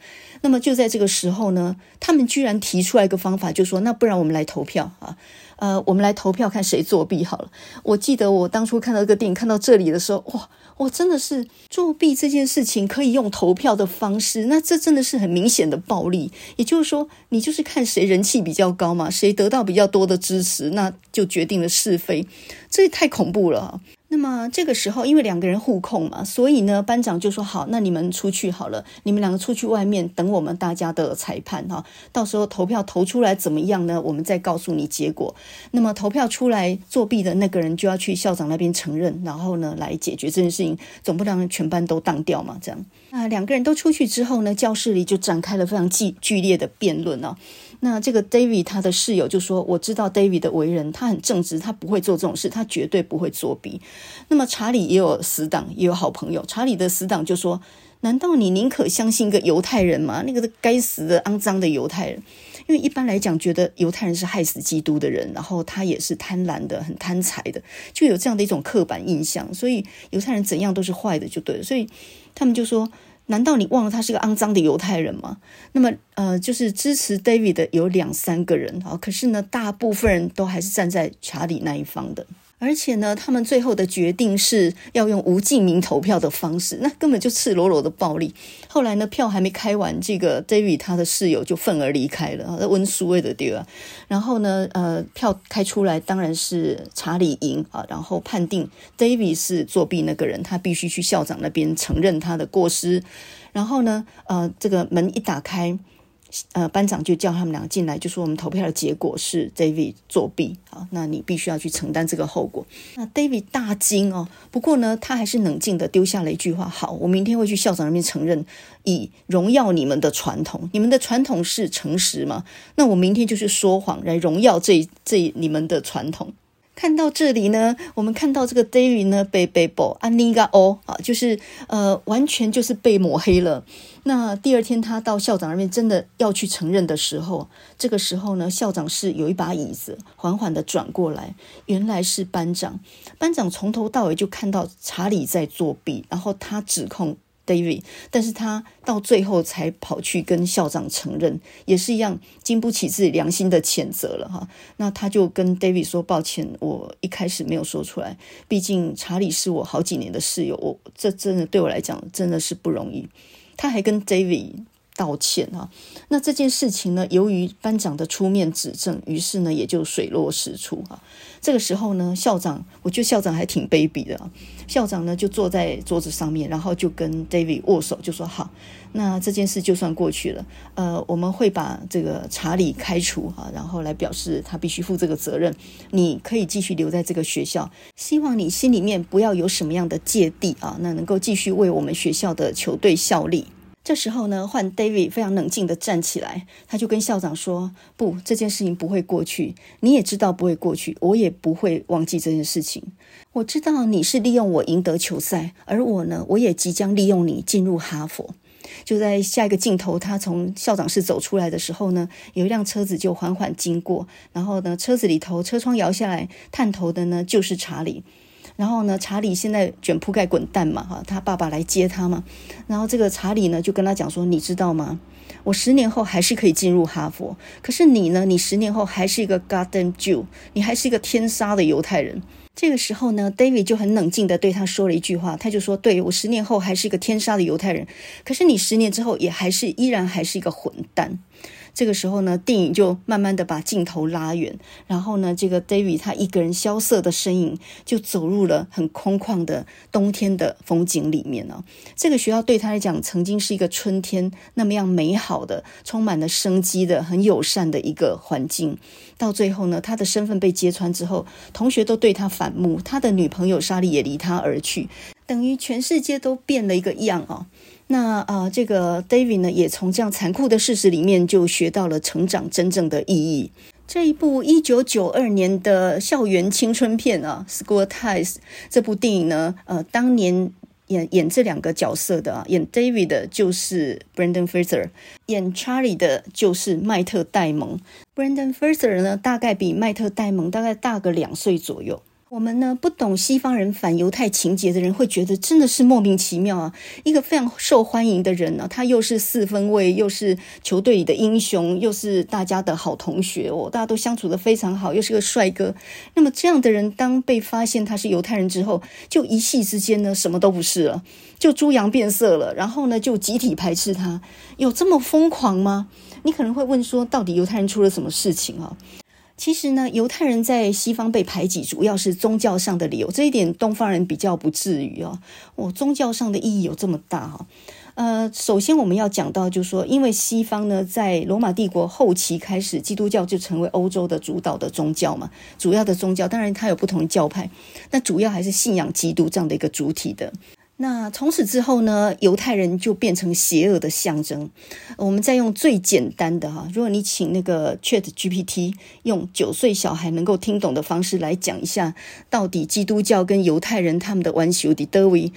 那么就在这个时候呢，他们居然提出来一个方法，就说：“那不然我们来投票啊。”呃，我们来投票看谁作弊好了。我记得我当初看到这个电影看到这里的时候，哇，我真的是作弊这件事情可以用投票的方式，那这真的是很明显的暴力。也就是说，你就是看谁人气比较高嘛，谁得到比较多的支持，那就决定了是非。这也太恐怖了。那么这个时候，因为两个人互控嘛，所以呢，班长就说：“好，那你们出去好了，你们两个出去外面等我们大家的裁判哈。到时候投票投出来怎么样呢？我们再告诉你结果。那么投票出来作弊的那个人就要去校长那边承认，然后呢来解决这件事情，总不能全班都当掉嘛。这样，那两个人都出去之后呢，教室里就展开了非常剧剧烈的辩论啊。”那这个 David 他的室友就说：“我知道 David 的为人，他很正直，他不会做这种事，他绝对不会作弊。”那么查理也有死党，也有好朋友。查理的死党就说：“难道你宁可相信一个犹太人吗？那个该死的、肮脏的犹太人！因为一般来讲，觉得犹太人是害死基督的人，然后他也是贪婪的、很贪财的，就有这样的一种刻板印象。所以犹太人怎样都是坏的，就对了。所以他们就说。”难道你忘了他是个肮脏的犹太人吗？那么，呃，就是支持 David 的有两三个人啊，可是呢，大部分人都还是站在查理那一方的。而且呢，他们最后的决定是要用无记名投票的方式，那根本就赤裸裸的暴力。后来呢，票还没开完，这个 David 他的室友就愤而离开了，温书位的对吧？然后呢，呃，票开出来，当然是查理赢啊，然后判定 David 是作弊那个人，他必须去校长那边承认他的过失。然后呢，呃，这个门一打开。呃，班长就叫他们两个进来，就说我们投票的结果是 David 作弊啊，那你必须要去承担这个后果。那 David 大惊哦，不过呢，他还是冷静地丢下了一句话：好，我明天会去校长那边承认，以荣耀你们的传统。你们的传统是诚实吗？那我明天就是说谎来荣耀这这你们的传统。看到这里呢，我们看到这个 David 呢被被捕，安妮嘎哦啊，就是呃，完全就是被抹黑了。那第二天他到校长那边真的要去承认的时候，这个时候呢，校长是有一把椅子缓缓的转过来，原来是班长。班长从头到尾就看到查理在作弊，然后他指控。David，但是他到最后才跑去跟校长承认，也是一样经不起自己良心的谴责了哈。那他就跟 David 说：“抱歉，我一开始没有说出来，毕竟查理是我好几年的室友，我这真的对我来讲真的是不容易。”他还跟 David。道歉啊，那这件事情呢，由于班长的出面指证，于是呢也就水落石出啊。这个时候呢，校长，我觉得校长还挺卑鄙的啊。校长呢就坐在桌子上面，然后就跟 David 握手，就说：“好，那这件事就算过去了。呃，我们会把这个查理开除啊，然后来表示他必须负这个责任。你可以继续留在这个学校，希望你心里面不要有什么样的芥蒂啊，那能够继续为我们学校的球队效力。”这时候呢，换 David 非常冷静地站起来，他就跟校长说：“不，这件事情不会过去。你也知道不会过去，我也不会忘记这件事情。我知道你是利用我赢得球赛，而我呢，我也即将利用你进入哈佛。”就在下一个镜头，他从校长室走出来的时候呢，有一辆车子就缓缓经过，然后呢，车子里头车窗摇下来，探头的呢就是查理。然后呢，查理现在卷铺盖滚蛋嘛，哈，他爸爸来接他嘛。然后这个查理呢，就跟他讲说：“你知道吗？我十年后还是可以进入哈佛，可是你呢？你十年后还是一个 Garden Jew，你还是一个天杀的犹太人。”这个时候呢，David 就很冷静地对他说了一句话，他就说：“对，我十年后还是一个天杀的犹太人，可是你十年之后也还是依然还是一个混蛋。”这个时候呢，电影就慢慢的把镜头拉远，然后呢，这个 David 他一个人萧瑟的身影就走入了很空旷的冬天的风景里面了。这个学校对他来讲曾经是一个春天那么样美好的、充满了生机的、很友善的一个环境。到最后呢，他的身份被揭穿之后，同学都对他反目，他的女朋友莎莉也离他而去，等于全世界都变了一个样啊。那啊、这个 David 呢，也从这样残酷的事实里面就学到了成长真正的意义。这一部一九九二年的校园青春片啊，《School Ties》这部电影呢，呃，当年演演这两个角色的啊，演 David 的就是 Brendan Fraser，演 Charlie 的就是麦特戴蒙。Brendan Fraser 呢，大概比麦特戴蒙大概大个两岁左右。我们呢，不懂西方人反犹太情节的人会觉得真的是莫名其妙啊！一个非常受欢迎的人呢、他又是四分卫，又是球队里的英雄，又是大家的好同学哦，大家都相处得非常好，又是个帅哥。那么这样的人，当被发现他是犹太人之后，就一夕之间呢，什么都不是了，就猪羊变色了，然后呢，就集体排斥他。有这么疯狂吗？你可能会问说，到底犹太人出了什么事情啊？其实呢，犹太人在西方被排挤，主要是宗教上的理由。这一点东方人比较不至于哦。哦，宗教上的意义有这么大哈？呃，首先我们要讲到，就是说，因为西方呢，在罗马帝国后期开始，基督教就成为欧洲的主导的宗教嘛，主要的宗教。当然，它有不同的教派，那主要还是信仰基督这样的一个主体的。那从此之后呢，犹太人就变成邪恶的象征。我们再用最简单的哈，如果你请那个 Chat GPT 用九岁小孩能够听懂的方式来讲一下，到底基督教跟犹太人他们的关系的德维，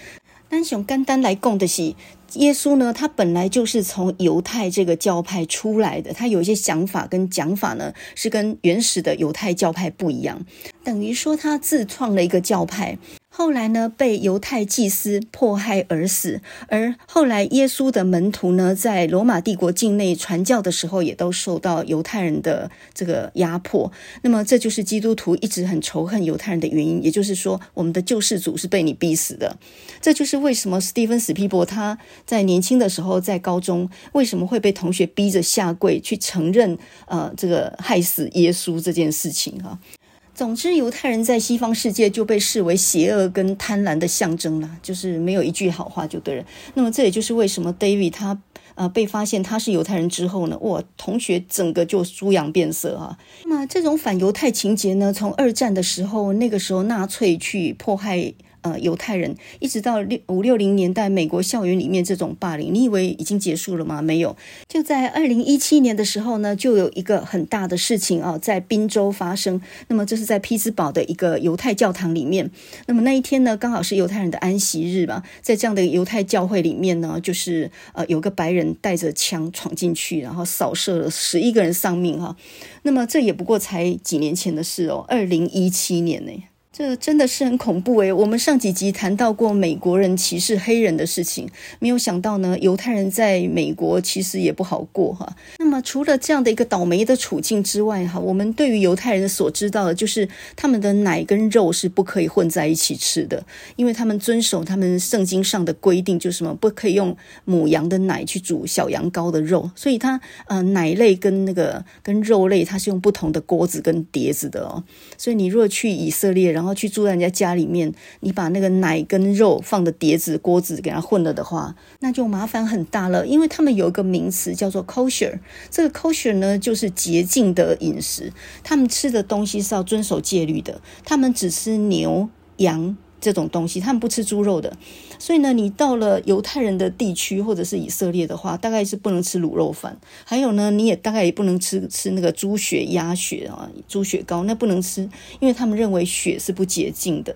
单从简单来讲的是。耶稣呢，他本来就是从犹太这个教派出来的，他有一些想法跟讲法呢，是跟原始的犹太教派不一样，等于说他自创了一个教派。后来呢，被犹太祭司迫害而死。而后来，耶稣的门徒呢，在罗马帝国境内传教的时候，也都受到犹太人的这个压迫。那么，这就是基督徒一直很仇恨犹太人的原因。也就是说，我们的救世主是被你逼死的。这就是为什么史蒂芬·史皮伯他在年轻的时候，在高中为什么会被同学逼着下跪去承认呃这个害死耶稣这件事情哈。总之，犹太人在西方世界就被视为邪恶跟贪婪的象征了，就是没有一句好话就对了。那么，这也就是为什么 David 他呃被发现他是犹太人之后呢，哇，同学整个就猪羊变色啊。那么，这种反犹太情节呢，从二战的时候，那个时候纳粹去迫害。呃，犹太人一直到六五六零年代，美国校园里面这种霸凌，你以为已经结束了吗？没有，就在二零一七年的时候呢，就有一个很大的事情啊，在宾州发生。那么这是在匹兹堡的一个犹太教堂里面。那么那一天呢，刚好是犹太人的安息日嘛，在这样的犹太教会里面呢，就是呃，有个白人带着枪闯进去，然后扫射了十一个人丧命哈。那么这也不过才几年前的事哦，二零一七年呢。这真的是很恐怖诶，我们上几集谈到过美国人歧视黑人的事情，没有想到呢，犹太人在美国其实也不好过哈。那么除了这样的一个倒霉的处境之外哈，我们对于犹太人所知道的就是他们的奶跟肉是不可以混在一起吃的，因为他们遵守他们圣经上的规定，就是什么不可以用母羊的奶去煮小羊羔的肉，所以它呃奶类跟那个跟肉类它是用不同的锅子跟碟子的哦。所以你若去以色列，然后去住在人家家里面，你把那个奶跟肉放的碟子、锅子给它混了的话，那就麻烦很大了。因为他们有一个名词叫做 kosher，这个 kosher 呢就是洁净的饮食，他们吃的东西是要遵守戒律的，他们只吃牛羊。这种东西，他们不吃猪肉的，所以呢，你到了犹太人的地区或者是以色列的话，大概是不能吃卤肉饭，还有呢，你也大概也不能吃吃那个猪血、鸭血啊，猪血糕，那不能吃，因为他们认为血是不洁净的。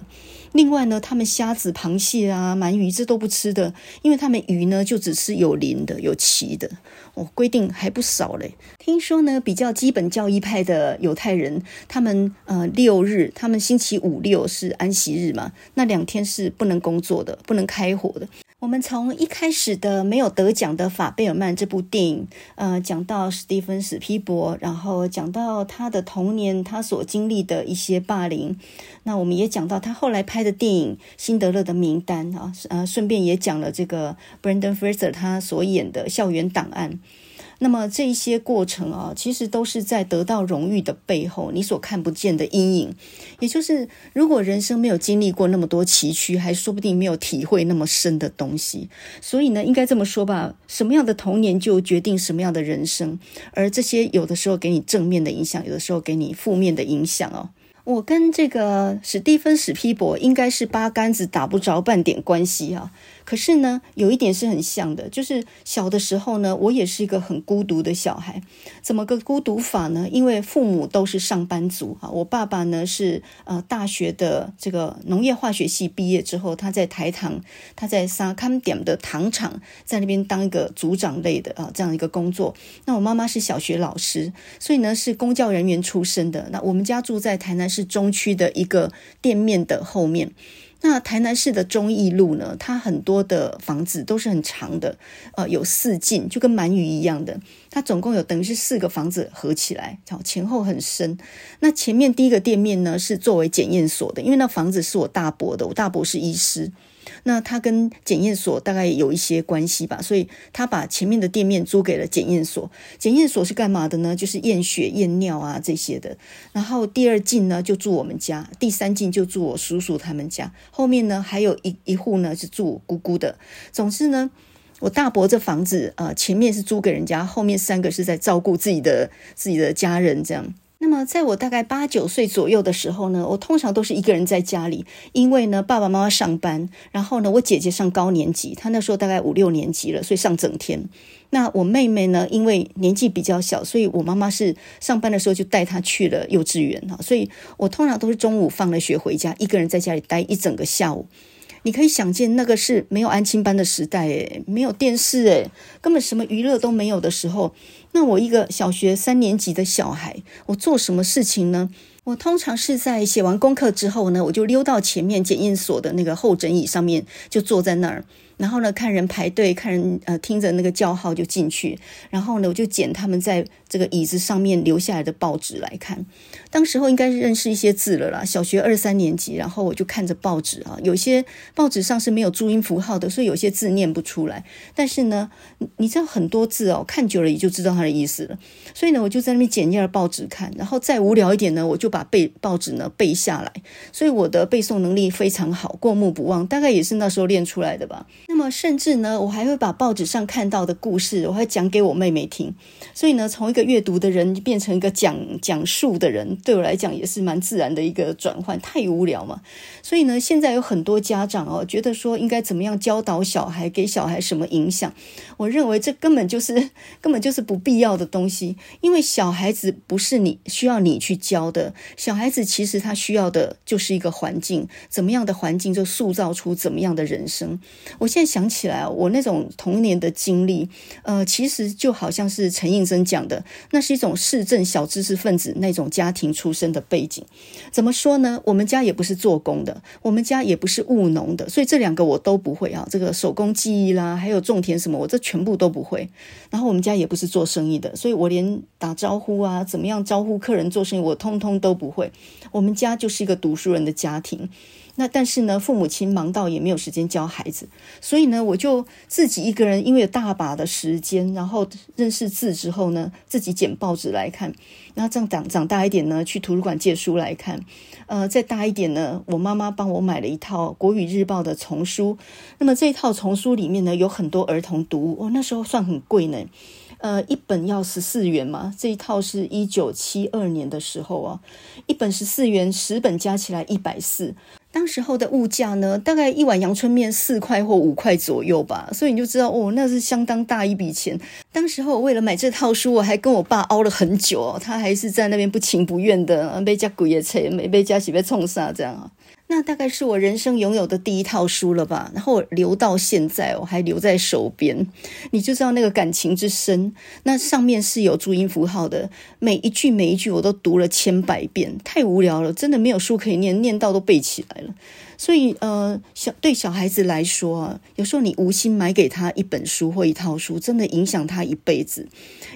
另外呢，他们虾子、螃蟹啊、鳗鱼这都不吃的，因为他们鱼呢就只吃有鳞的、有鳍的。哦，规定还不少嘞。听说呢，比较基本教义派的犹太人，他们呃六日，他们星期五六是安息日嘛，那两天是不能工作的，不能开火的。我们从一开始的没有得奖的法贝尔曼这部电影，呃，讲到史蒂芬史皮伯，然后讲到他的童年，他所经历的一些霸凌。那我们也讲到他后来拍的电影《辛德勒的名单》啊，呃，顺便也讲了这个 Brendan Fraser 他所演的校园档案。那么这一些过程啊，其实都是在得到荣誉的背后，你所看不见的阴影。也就是，如果人生没有经历过那么多崎岖，还说不定没有体会那么深的东西。所以呢，应该这么说吧：什么样的童年就决定什么样的人生。而这些有的时候给你正面的影响，有的时候给你负面的影响哦。我跟这个史蒂芬史匹柏应该是八竿子打不着半点关系啊。可是呢，有一点是很像的，就是小的时候呢，我也是一个很孤独的小孩。怎么个孤独法呢？因为父母都是上班族啊。我爸爸呢是呃大学的这个农业化学系毕业之后，他在台糖，他在沙康点的糖厂，在那边当一个组长类的啊这样一个工作。那我妈妈是小学老师，所以呢是公教人员出身的。那我们家住在台南市中区的一个店面的后面。那台南市的忠义路呢，它很多的房子都是很长的，呃，有四进，就跟鳗鱼一样的。它总共有等于是四个房子合起来，好，前后很深。那前面第一个店面呢，是作为检验所的，因为那房子是我大伯的，我大伯是医师。那他跟检验所大概有一些关系吧，所以他把前面的店面租给了检验所。检验所是干嘛的呢？就是验血、验尿啊这些的。然后第二进呢就住我们家，第三进就住我叔叔他们家。后面呢还有一一户呢是住我姑姑的。总之呢，我大伯这房子呃前面是租给人家，后面三个是在照顾自己的自己的家人这样。那么，在我大概八九岁左右的时候呢，我通常都是一个人在家里，因为呢，爸爸妈妈上班，然后呢，我姐姐上高年级，她那时候大概五六年级了，所以上整天。那我妹妹呢，因为年纪比较小，所以我妈妈是上班的时候就带她去了幼稚园哈，所以我通常都是中午放了学回家，一个人在家里待一整个下午。你可以想见，那个是没有安亲班的时代，诶，没有电视，诶，根本什么娱乐都没有的时候。那我一个小学三年级的小孩，我做什么事情呢？我通常是在写完功课之后呢，我就溜到前面检验所的那个候诊椅上面，就坐在那儿。然后呢，看人排队，看人呃，听着那个叫号就进去。然后呢，我就捡他们在这个椅子上面留下来的报纸来看。当时候应该是认识一些字了啦，小学二三年级。然后我就看着报纸啊，有些报纸上是没有注音符号的，所以有些字念不出来。但是呢，你知道很多字哦，看久了也就知道它的意思了。所以呢，我就在那边捡一页报纸看。然后再无聊一点呢，我就把背报纸呢背下来。所以我的背诵能力非常好，过目不忘，大概也是那时候练出来的吧。么，甚至呢，我还会把报纸上看到的故事，我会讲给我妹妹听。所以呢，从一个阅读的人变成一个讲讲述的人，对我来讲也是蛮自然的一个转换。太无聊嘛，所以呢，现在有很多家长哦，觉得说应该怎么样教导小孩，给小孩什么影响？我认为这根本就是根本就是不必要的东西，因为小孩子不是你需要你去教的，小孩子其实他需要的就是一个环境，怎么样的环境就塑造出怎么样的人生。我现在想起来，我那种童年的经历，呃，其实就好像是陈映真讲的，那是一种市镇小知识分子那种家庭出身的背景。怎么说呢？我们家也不是做工的，我们家也不是务农的，所以这两个我都不会啊。这个手工技艺啦，还有种田什么，我这全部都不会。然后我们家也不是做生意的，所以我连打招呼啊，怎么样招呼客人做生意，我通通都不会。我们家就是一个读书人的家庭。那但是呢，父母亲忙到也没有时间教孩子，所以呢，我就自己一个人，因为有大把的时间，然后认识字之后呢，自己捡报纸来看，然后这样长长大一点呢，去图书馆借书来看，呃，再大一点呢，我妈妈帮我买了一套《国语日报》的丛书，那么这一套丛书里面呢，有很多儿童读物，哦，那时候算很贵呢。呃，一本要十四元嘛，这一套是一九七二年的时候啊，一本十四元，十本加起来一百四。当时候的物价呢，大概一碗阳春面四块或五块左右吧，所以你就知道哦，那是相当大一笔钱。当时候我为了买这套书，我还跟我爸熬了很久，他还是在那边不情不愿的，被家鬼也催，没被家洗被冲杀这样啊。那大概是我人生拥有的第一套书了吧，然后我留到现在，我还留在手边，你就知道那个感情之深。那上面是有注音符号的，每一句每一句我都读了千百遍，太无聊了，真的没有书可以念，念到都背起来了。所以，呃，小对小孩子来说啊，有时候你无心买给他一本书或一套书，真的影响他一辈子。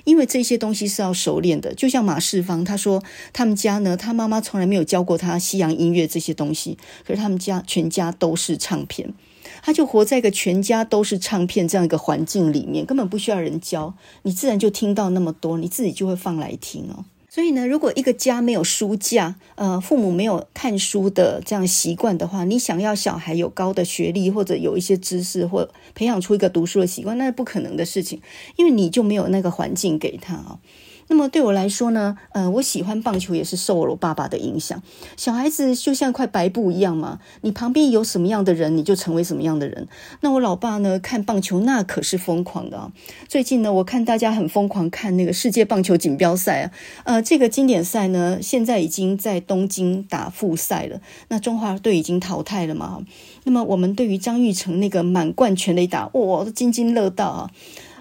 因为这些东西是要熟练的。就像马世芳他说，他们家呢，他妈妈从来没有教过他西洋音乐这些东西，可是他们家全家都是唱片，他就活在一个全家都是唱片这样一个环境里面，根本不需要人教，你自然就听到那么多，你自己就会放来听哦。所以呢，如果一个家没有书架，呃，父母没有看书的这样习惯的话，你想要小孩有高的学历或者有一些知识或培养出一个读书的习惯，那是不可能的事情，因为你就没有那个环境给他啊。那么对我来说呢，呃，我喜欢棒球也是受了我爸爸的影响。小孩子就像块白布一样嘛，你旁边有什么样的人，你就成为什么样的人。那我老爸呢，看棒球那可是疯狂的啊。最近呢，我看大家很疯狂看那个世界棒球锦标赛啊，呃，这个经典赛呢，现在已经在东京打复赛了。那中华队已经淘汰了嘛？那么我们对于张玉成那个满贯全垒打，哇，都津津乐道啊。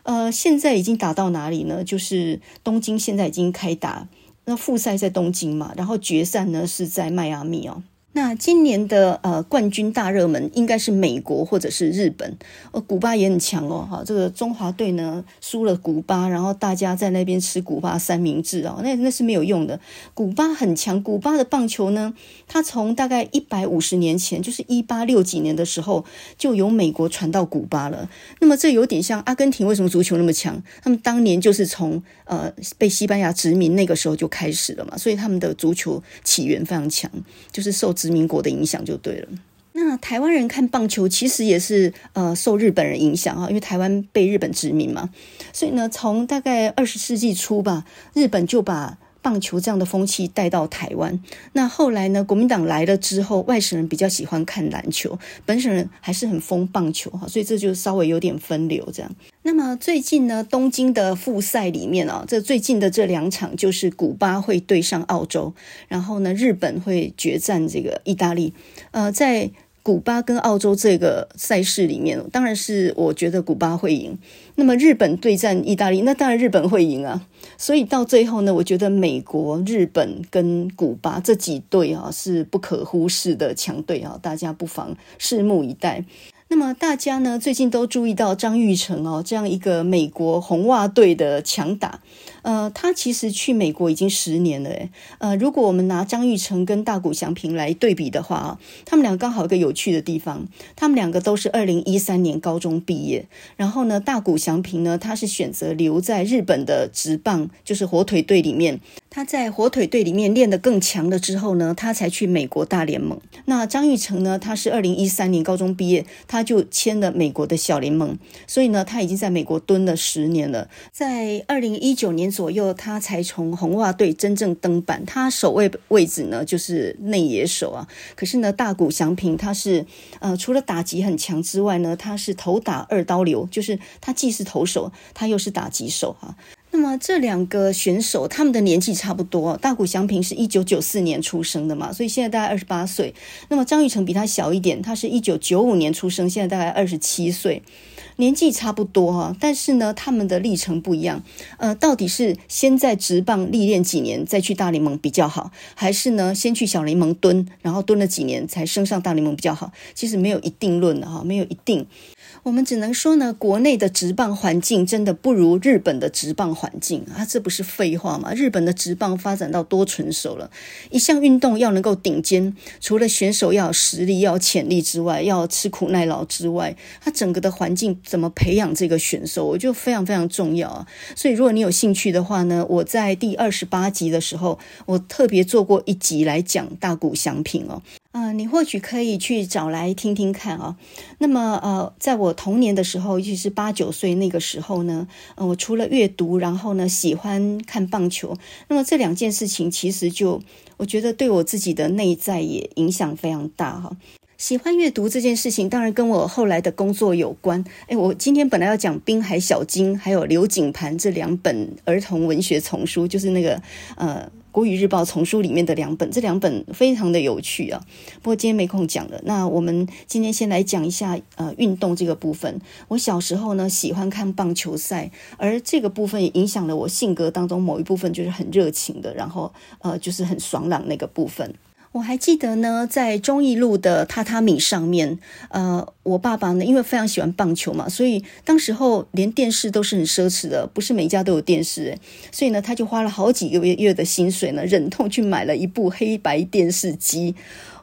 呃，现在已经打到哪里呢？就是东京现在已经开打，那复赛在东京嘛，然后决赛呢是在迈阿密哦。那今年的呃冠军大热门应该是美国或者是日本，呃，古巴也很强哦，哈，这个中华队呢输了古巴，然后大家在那边吃古巴三明治哦，那那是没有用的。古巴很强，古巴的棒球呢，它从大概一百五十年前，就是一八六几年的时候，就由美国传到古巴了。那么这有点像阿根廷为什么足球那么强？他们当年就是从呃被西班牙殖民那个时候就开始了嘛，所以他们的足球起源非常强，就是受。殖殖民国的影响就对了。那台湾人看棒球其实也是呃受日本人影响啊，因为台湾被日本殖民嘛，所以呢，从大概二十世纪初吧，日本就把棒球这样的风气带到台湾。那后来呢，国民党来了之后，外省人比较喜欢看篮球，本省人还是很疯棒球哈，所以这就稍微有点分流这样。那么最近呢，东京的复赛里面啊，这最近的这两场就是古巴会对上澳洲，然后呢，日本会决战这个意大利。呃，在古巴跟澳洲这个赛事里面，当然是我觉得古巴会赢。那么日本对战意大利，那当然日本会赢啊。所以到最后呢，我觉得美国、日本跟古巴这几队啊是不可忽视的强队啊，大家不妨拭目以待。那么大家呢最近都注意到张玉成哦这样一个美国红袜队的强打。呃，他其实去美国已经十年了诶。呃，如果我们拿张玉成跟大谷翔平来对比的话啊，他们俩刚好一个有趣的地方，他们两个都是二零一三年高中毕业。然后呢，大谷翔平呢，他是选择留在日本的职棒，就是火腿队里面。他在火腿队里面练得更强了之后呢，他才去美国大联盟。那张玉成呢，他是二零一三年高中毕业，他就签了美国的小联盟，所以呢，他已经在美国蹲了十年了。在二零一九年左右，他才从红袜队真正登板。他守卫位置呢，就是内野手啊。可是呢，大谷翔平他是呃，除了打击很强之外呢，他是投打二刀流，就是他既是投手，他又是打击手哈、啊。那么这两个选手，他们的年纪差不多。大谷翔平是一九九四年出生的嘛，所以现在大概二十八岁。那么张玉成比他小一点，他是一九九五年出生，现在大概二十七岁，年纪差不多哈。但是呢，他们的历程不一样。呃，到底是先在职棒历练几年再去大联盟比较好，还是呢先去小联盟蹲，然后蹲了几年才升上大联盟比较好？其实没有一定论的哈，没有一定。我们只能说呢，国内的职棒环境真的不如日本的职棒环境啊，这不是废话吗？日本的职棒发展到多成熟了，一项运动要能够顶尖，除了选手要有实力、要潜力之外，要吃苦耐劳之外，它整个的环境怎么培养这个选手，我觉得非常非常重要啊。所以如果你有兴趣的话呢，我在第二十八集的时候，我特别做过一集来讲大谷翔平哦。嗯、你或许可以去找来听听看啊。那么，呃，在我童年的时候，尤其是八九岁那个时候呢，呃，我除了阅读，然后呢，喜欢看棒球。那么这两件事情，其实就我觉得对我自己的内在也影响非常大哈。喜欢阅读这件事情，当然跟我后来的工作有关。诶，我今天本来要讲《滨海小金》还有《刘景盘》这两本儿童文学丛书，就是那个呃。国语日报丛书里面的两本，这两本非常的有趣啊。不过今天没空讲了。那我们今天先来讲一下呃运动这个部分。我小时候呢喜欢看棒球赛，而这个部分也影响了我性格当中某一部分，就是很热情的，然后呃就是很爽朗那个部分。我还记得呢，在中义路的榻榻米上面，呃，我爸爸呢，因为非常喜欢棒球嘛，所以当时候连电视都是很奢侈的，不是每家都有电视，所以呢，他就花了好几个月月的薪水呢，忍痛去买了一部黑白电视机。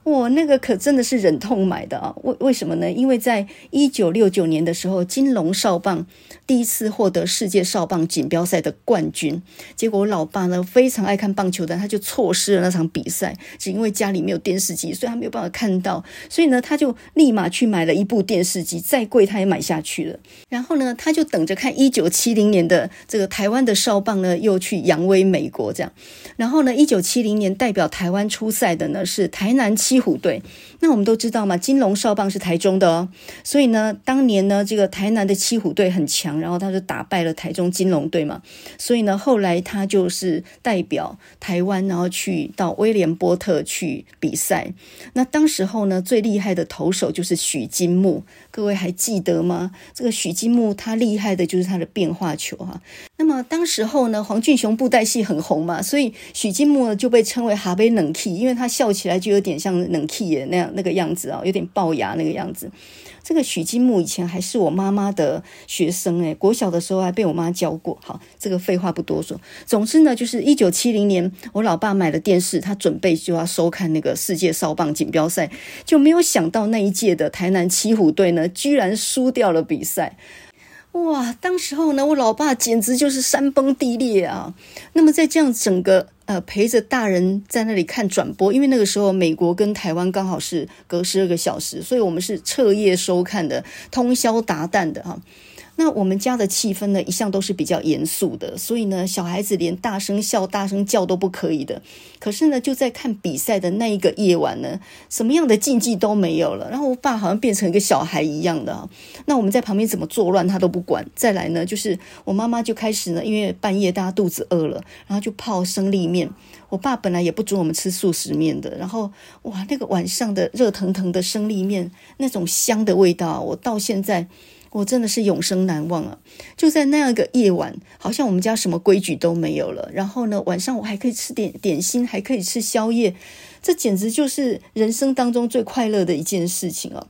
我那个可真的是忍痛买的啊！为为什么呢？因为在一九六九年的时候，金龙少棒第一次获得世界少棒锦标赛的冠军。结果我老爸呢非常爱看棒球的，他就错失了那场比赛，只因为家里没有电视机，所以他没有办法看到。所以呢，他就立马去买了一部。电视机，再贵他也买下去了。然后呢，他就等着看一九七零年的这个台湾的少棒呢，又去扬威美国这样。然后呢，一九七零年代表台湾出赛的呢是台南七西湖对那我们都知道嘛，金龙少棒是台中的哦，所以呢，当年呢这个台南的七虎队很强，然后他就打败了台中金龙队嘛。所以呢，后来他就是代表台湾，然后去到威廉波特去比赛。那当时候呢，最厉害的投手就是许金木，各位还记得吗？这个许金木他厉害的就是他的变化球哈。那么当时候呢，黄俊雄布袋戏很红嘛，所以许金木呢就被称为哈贝冷气，因为他笑起来就有点像冷气的那样那个样子啊，有点龅牙那个样子。这个许金木以前还是我妈妈的学生诶，国小的时候还被我妈教过。好，这个废话不多说。总之呢，就是一九七零年，我老爸买了电视，他准备就要收看那个世界少棒锦标赛，就没有想到那一届的台南七虎队呢，居然输掉了比赛。哇，当时候呢，我老爸简直就是山崩地裂啊！那么在这样整个呃陪着大人在那里看转播，因为那个时候美国跟台湾刚好是隔十二个小时，所以我们是彻夜收看的，通宵达旦的哈。那我们家的气氛呢，一向都是比较严肃的，所以呢，小孩子连大声笑、大声叫都不可以的。可是呢，就在看比赛的那一个夜晚呢，什么样的禁忌都没有了。然后我爸好像变成一个小孩一样的，(laughs) 那我们在旁边怎么作乱，他都不管。再来呢，就是我妈妈就开始呢，因为半夜大家肚子饿了，然后就泡生力面。我爸本来也不准我们吃素食面的，然后哇，那个晚上的热腾腾的生力面，那种香的味道，我到现在。我真的是永生难忘啊！就在那样一个夜晚，好像我们家什么规矩都没有了。然后呢，晚上我还可以吃点点心，还可以吃宵夜，这简直就是人生当中最快乐的一件事情哦。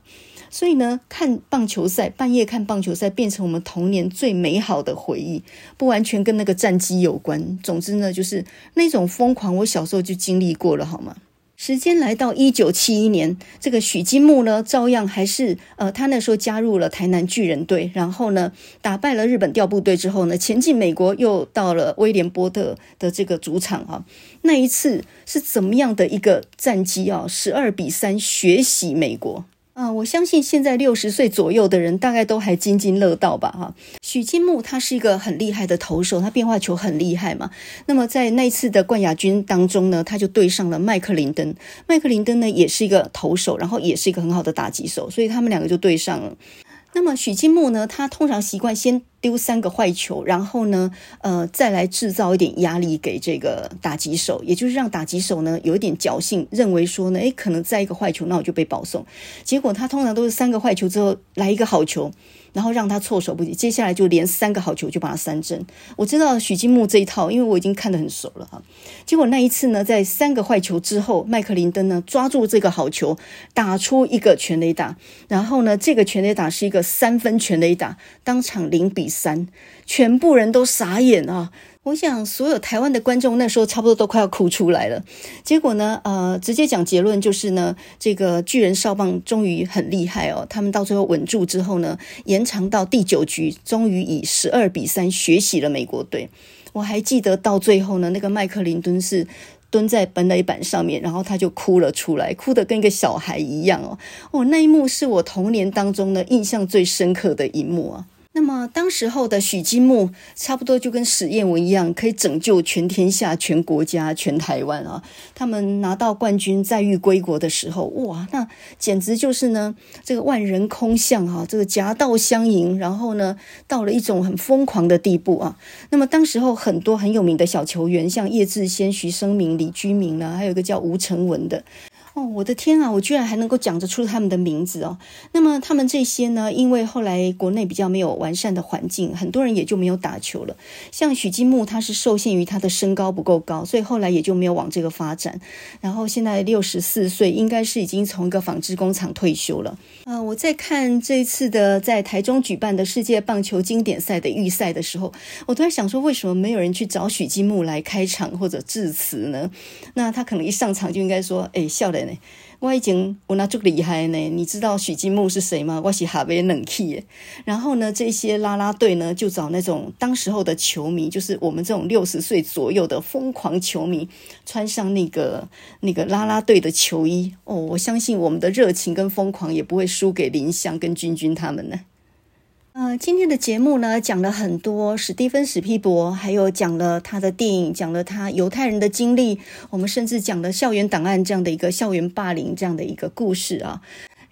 所以呢，看棒球赛，半夜看棒球赛，变成我们童年最美好的回忆。不完全跟那个战绩有关，总之呢，就是那种疯狂，我小时候就经历过了，好吗？时间来到一九七一年，这个许金木呢，照样还是呃，他那时候加入了台南巨人队，然后呢，打败了日本调部队之后呢，前进美国，又到了威廉波特的这个主场啊。那一次是怎么样的一个战绩啊？十二比三血洗美国。啊，我相信现在六十岁左右的人大概都还津津乐道吧，哈。许金木他是一个很厉害的投手，他变化球很厉害嘛。那么在那次的冠亚军当中呢，他就对上了麦克林登。麦克林登呢也是一个投手，然后也是一个很好的打击手，所以他们两个就对上了。那么许金木呢，他通常习惯先丢三个坏球，然后呢，呃，再来制造一点压力给这个打击手，也就是让打击手呢有一点侥幸，认为说呢，诶，可能再一个坏球，那我就被保送。结果他通常都是三个坏球之后来一个好球。然后让他措手不及，接下来就连三个好球就把他三振。我知道许金木这一套，因为我已经看得很熟了哈。结果那一次呢，在三个坏球之后，麦克林登呢抓住这个好球，打出一个全垒打，然后呢，这个全垒打是一个三分全垒打，当场零比三，全部人都傻眼啊。我想，所有台湾的观众那时候差不多都快要哭出来了。结果呢，呃，直接讲结论就是呢，这个巨人少棒终于很厉害哦。他们到最后稳住之后呢，延长到第九局，终于以十二比三血洗了美国队。我还记得到最后呢，那个麦克林顿是蹲在本垒板上面，然后他就哭了出来，哭得跟一个小孩一样哦。哦，那一幕是我童年当中呢印象最深刻的一幕啊。那么，当时候的许金木差不多就跟史艳文一样，可以拯救全天下、全国家、全台湾啊！他们拿到冠军，载誉归国的时候，哇，那简直就是呢，这个万人空巷啊，这个夹道相迎，然后呢，到了一种很疯狂的地步啊！那么，当时候很多很有名的小球员，像叶志先、徐生明、李居明呢，还有一个叫吴成文的。哦，我的天啊！我居然还能够讲得出他们的名字哦。那么他们这些呢，因为后来国内比较没有完善的环境，很多人也就没有打球了。像许金木，他是受限于他的身高不够高，所以后来也就没有往这个发展。然后现在六十四岁，应该是已经从一个纺织工厂退休了。啊、我在看这次的在台中举办的世界棒球经典赛的预赛的时候，我突然想说，为什么没有人去找许金木来开场或者致辞呢？那他可能一上场就应该说：“哎，笑脸。”呢。我已经我那足厉害呢，你知道许金木是谁吗？我是哈维冷气。然后呢，这些拉拉队呢，就找那种当时候的球迷，就是我们这种六十岁左右的疯狂球迷，穿上那个那个拉拉队的球衣哦。我相信我们的热情跟疯狂也不会输给林湘跟君君他们呢。呃，今天的节目呢，讲了很多史蒂芬·史匹柏，还有讲了他的电影，讲了他犹太人的经历，我们甚至讲了校园档案这样的一个校园霸凌这样的一个故事啊。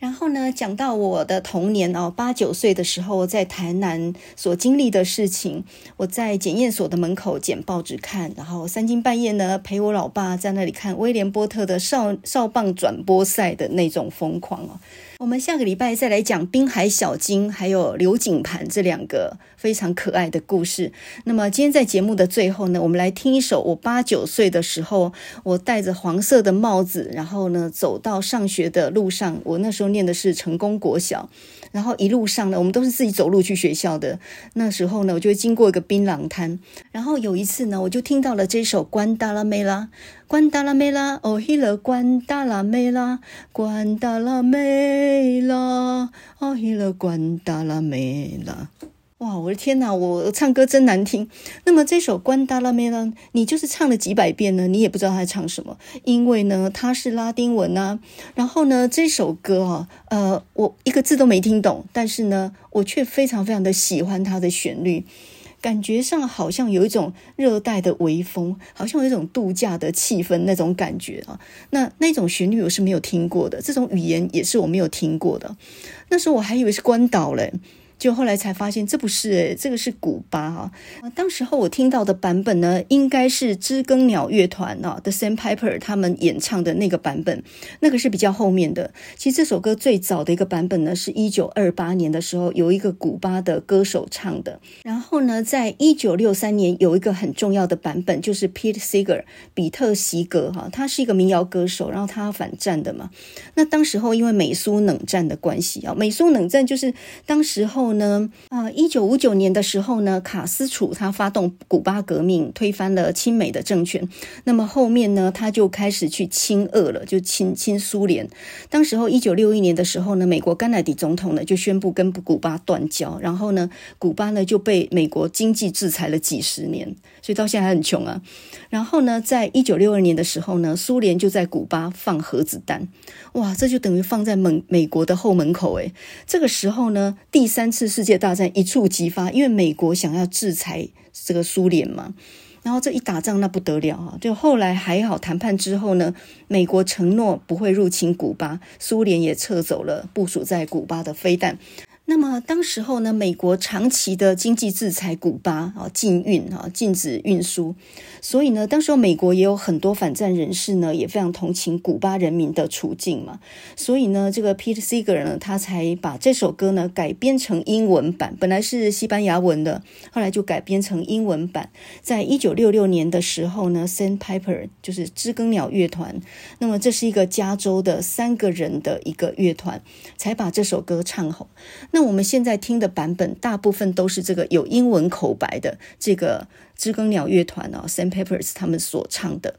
然后呢，讲到我的童年哦，八九岁的时候在台南所经历的事情，我在检验所的门口捡报纸看，然后三更半夜呢陪我老爸在那里看威廉波特的少少棒转播赛的那种疯狂哦。我们下个礼拜再来讲滨海小金还有刘景盘这两个非常可爱的故事。那么今天在节目的最后呢，我们来听一首我八九岁的时候，我戴着黄色的帽子，然后呢走到上学的路上。我那时候念的是成功国小，然后一路上呢，我们都是自己走路去学校的。那时候呢，我就会经过一个槟榔摊，然后有一次呢，我就听到了这首《关达拉梅拉》。关达拉梅拉，哦嘿了，关达拉梅拉，关达拉梅拉，哦嘿了，关达拉梅拉。哇，我的天哪，我唱歌真难听。那么这首关达拉梅拉，你就是唱了几百遍呢，你也不知道他唱什么，因为呢，它是拉丁文啊。然后呢，这首歌啊，呃，我一个字都没听懂，但是呢，我却非常非常的喜欢它的旋律。感觉上好像有一种热带的微风，好像有一种度假的气氛那种感觉啊。那那种旋律我是没有听过的，这种语言也是我没有听过的。那时候我还以为是关岛嘞。就后来才发现，这不是诶，这个是古巴哈。当时候我听到的版本呢，应该是知更鸟乐团啊，The Sandpiper 他们演唱的那个版本，那个是比较后面的。其实这首歌最早的一个版本呢，是一九二八年的时候有一个古巴的歌手唱的。然后呢，在一九六三年有一个很重要的版本，就是 Pete Seeger 比特席格哈，他是一个民谣歌手，然后他反战的嘛。那当时候因为美苏冷战的关系啊，美苏冷战就是当时候。呢，啊，一九五九年的时候呢，卡斯楚他发动古巴革命，推翻了亲美的政权。那么后面呢，他就开始去亲俄了，就亲亲苏联。当时候一九六一年的时候呢，美国甘乃迪总统呢就宣布跟古巴断交，然后呢，古巴呢就被美国经济制裁了几十年，所以到现在还很穷啊。然后呢，在一九六二年的时候呢，苏联就在古巴放核子弹，哇，这就等于放在美美国的后门口诶。这个时候呢，第三次。世界大战一触即发，因为美国想要制裁这个苏联嘛，然后这一打仗那不得了啊！就后来还好，谈判之后呢，美国承诺不会入侵古巴，苏联也撤走了部署在古巴的飞弹。那么当时候呢，美国长期的经济制裁古巴啊，禁运啊，禁止运输。所以呢，当时候美国也有很多反战人士呢，也非常同情古巴人民的处境嘛。所以呢，这个 Pete Seeger 呢，他才把这首歌呢改编成英文版，本来是西班牙文的，后来就改编成英文版。在一九六六年的时候呢，Sandpiper 就是知更鸟乐团，那么这是一个加州的三个人的一个乐团，才把这首歌唱红。那我们现在听的版本，大部分都是这个有英文口白的这个知更鸟乐团啊，Sandpipers 他们所唱的。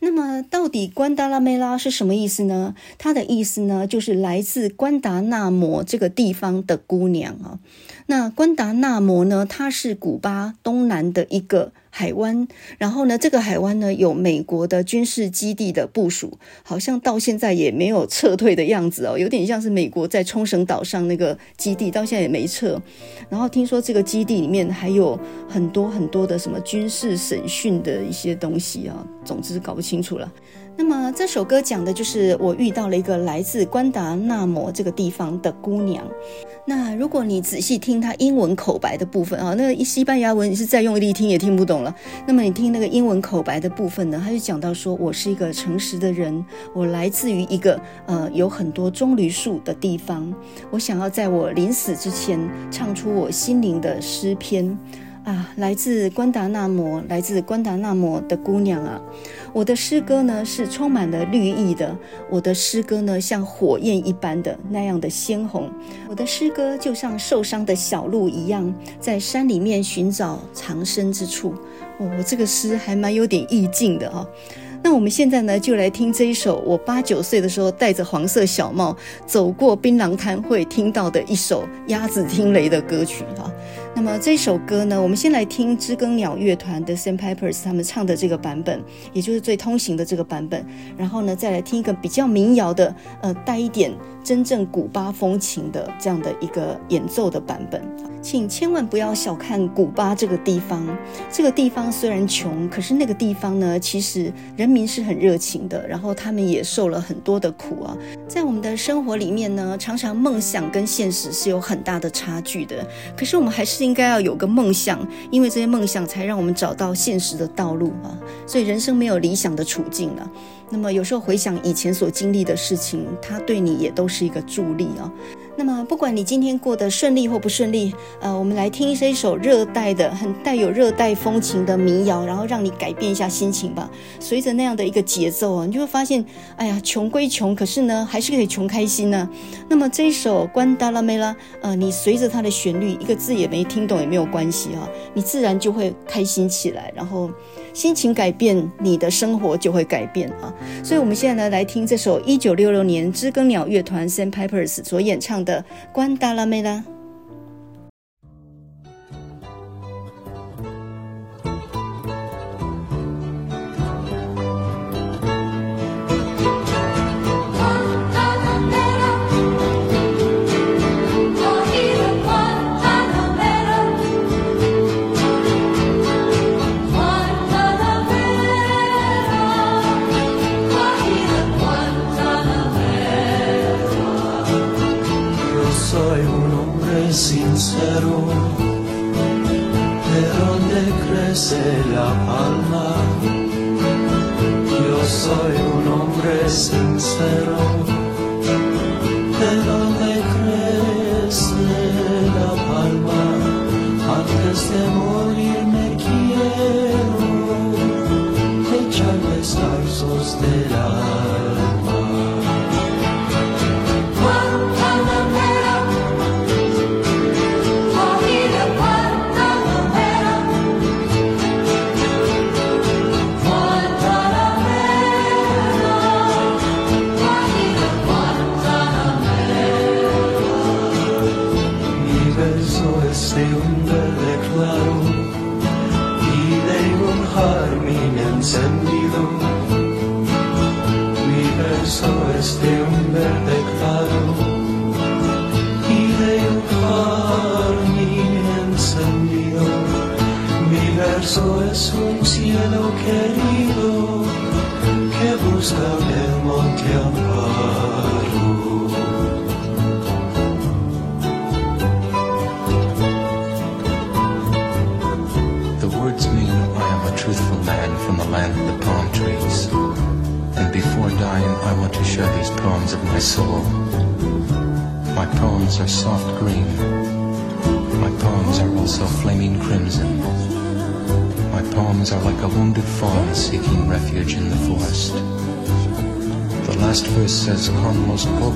那么，到底关达拉梅拉是什么意思呢？它的意思呢，就是来自关达纳摩这个地方的姑娘啊。那关达纳摩呢，它是古巴东南的一个海湾，然后呢，这个海湾呢有美国的军事基地的部署，好像到现在也没有撤退的样子哦，有点像是美国在冲绳岛上那个基地，到现在也没撤。然后听说这个基地里面还有很多很多的什么军事审讯的一些东西啊，总之搞不清楚了。那么这首歌讲的就是我遇到了一个来自关达纳摩这个地方的姑娘。那如果你仔细听她英文口白的部分啊，那个西班牙文你是再用力听也听不懂了。那么你听那个英文口白的部分呢，他就讲到说，我是一个诚实的人，我来自于一个呃有很多棕榈树的地方，我想要在我临死之前唱出我心灵的诗篇。啊，来自关达纳摩，来自关达纳摩的姑娘啊，我的诗歌呢是充满了绿意的，我的诗歌呢像火焰一般的那样的鲜红，我的诗歌就像受伤的小鹿一样，在山里面寻找藏身之处。哦，我这个诗还蛮有点意境的哈、那我们现在呢，就来听这一首我八九岁的时候戴着黄色小帽走过槟榔摊会听到的一首鸭子听雷的歌曲哈。那么这首歌呢，我们先来听知更鸟乐团的 Sandpipers 他们唱的这个版本，也就是最通行的这个版本。然后呢，再来听一个比较民谣的，呃，带一点真正古巴风情的这样的一个演奏的版本。请千万不要小看古巴这个地方。这个地方虽然穷，可是那个地方呢，其实人民是很热情的。然后他们也受了很多的苦啊。在我们的生活里面呢，常常梦想跟现实是有很大的差距的。可是我们还是应该要有个梦想，因为这些梦想才让我们找到现实的道路啊。所以人生没有理想的处境了。那么有时候回想以前所经历的事情，它对你也都是一个助力啊。那么，不管你今天过得顺利或不顺利，呃，我们来听一首热带的、很带有热带风情的民谣，然后让你改变一下心情吧。随着那样的一个节奏啊，你就会发现，哎呀，穷归穷，可是呢，还是可以穷开心呢。那么这一首《关达拉梅拉》，呃，你随着它的旋律，一个字也没听懂也没有关系啊，你自然就会开心起来，然后。心情改变，你的生活就会改变啊！所以，我们现在呢，来听这首一九六六年知更鸟乐团 s a m p i p e r s 所演唱的《关达拉梅拉》。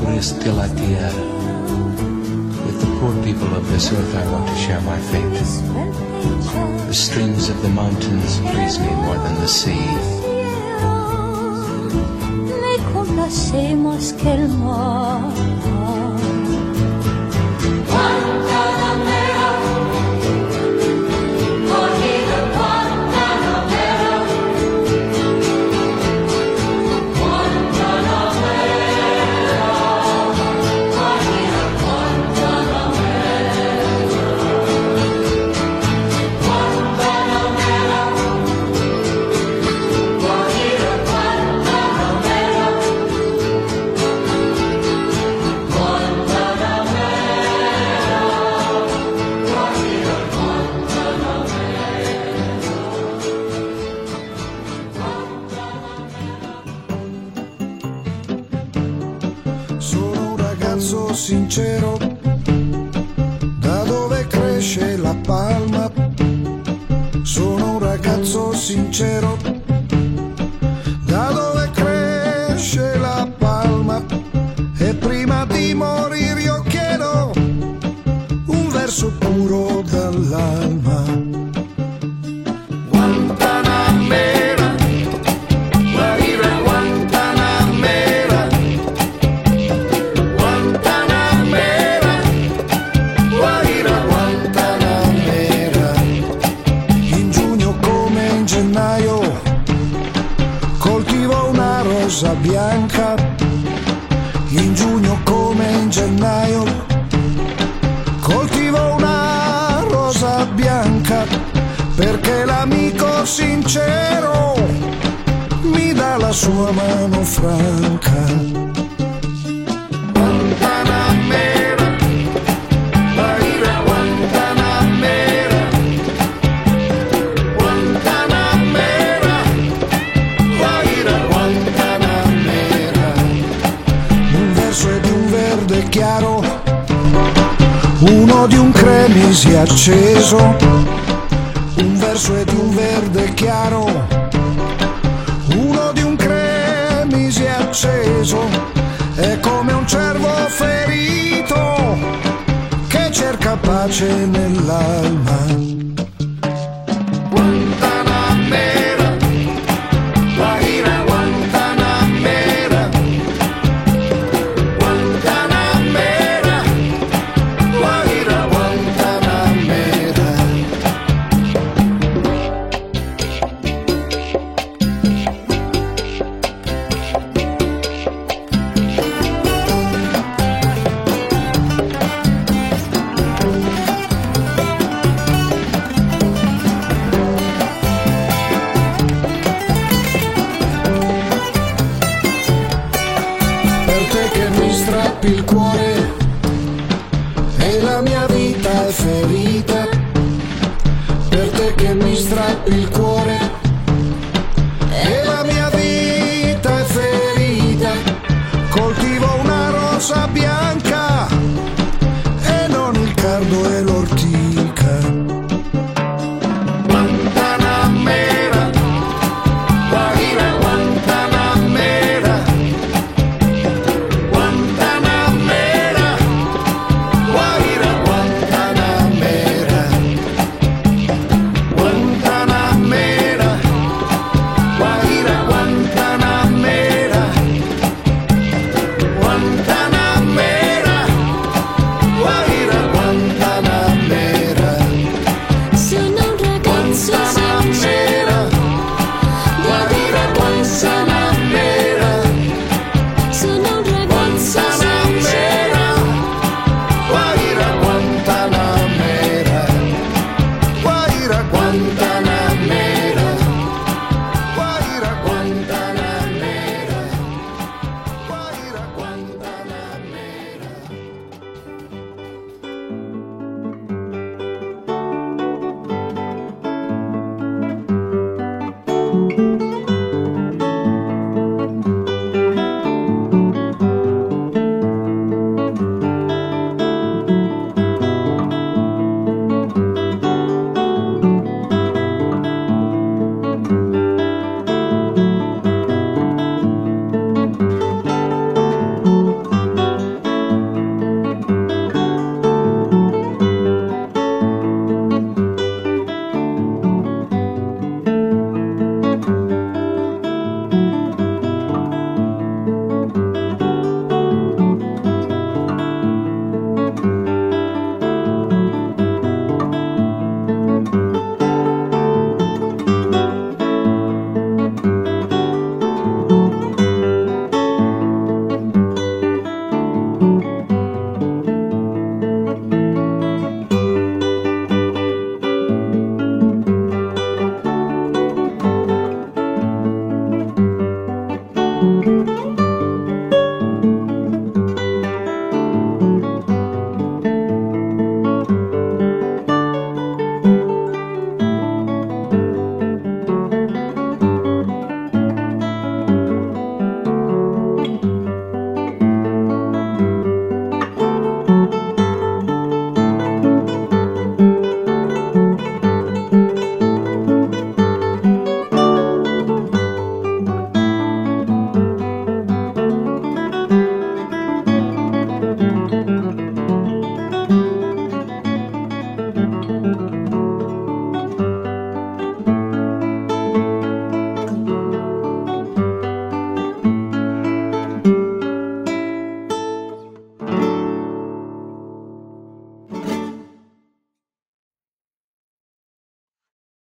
With the poor people of this earth I want to share my fate. The streams of the mountains please me more than the sea. Conocemos que el mar Un verso è di un verde chiaro, uno di un cremisi acceso, è come un cervo ferito che cerca pace nell'alma.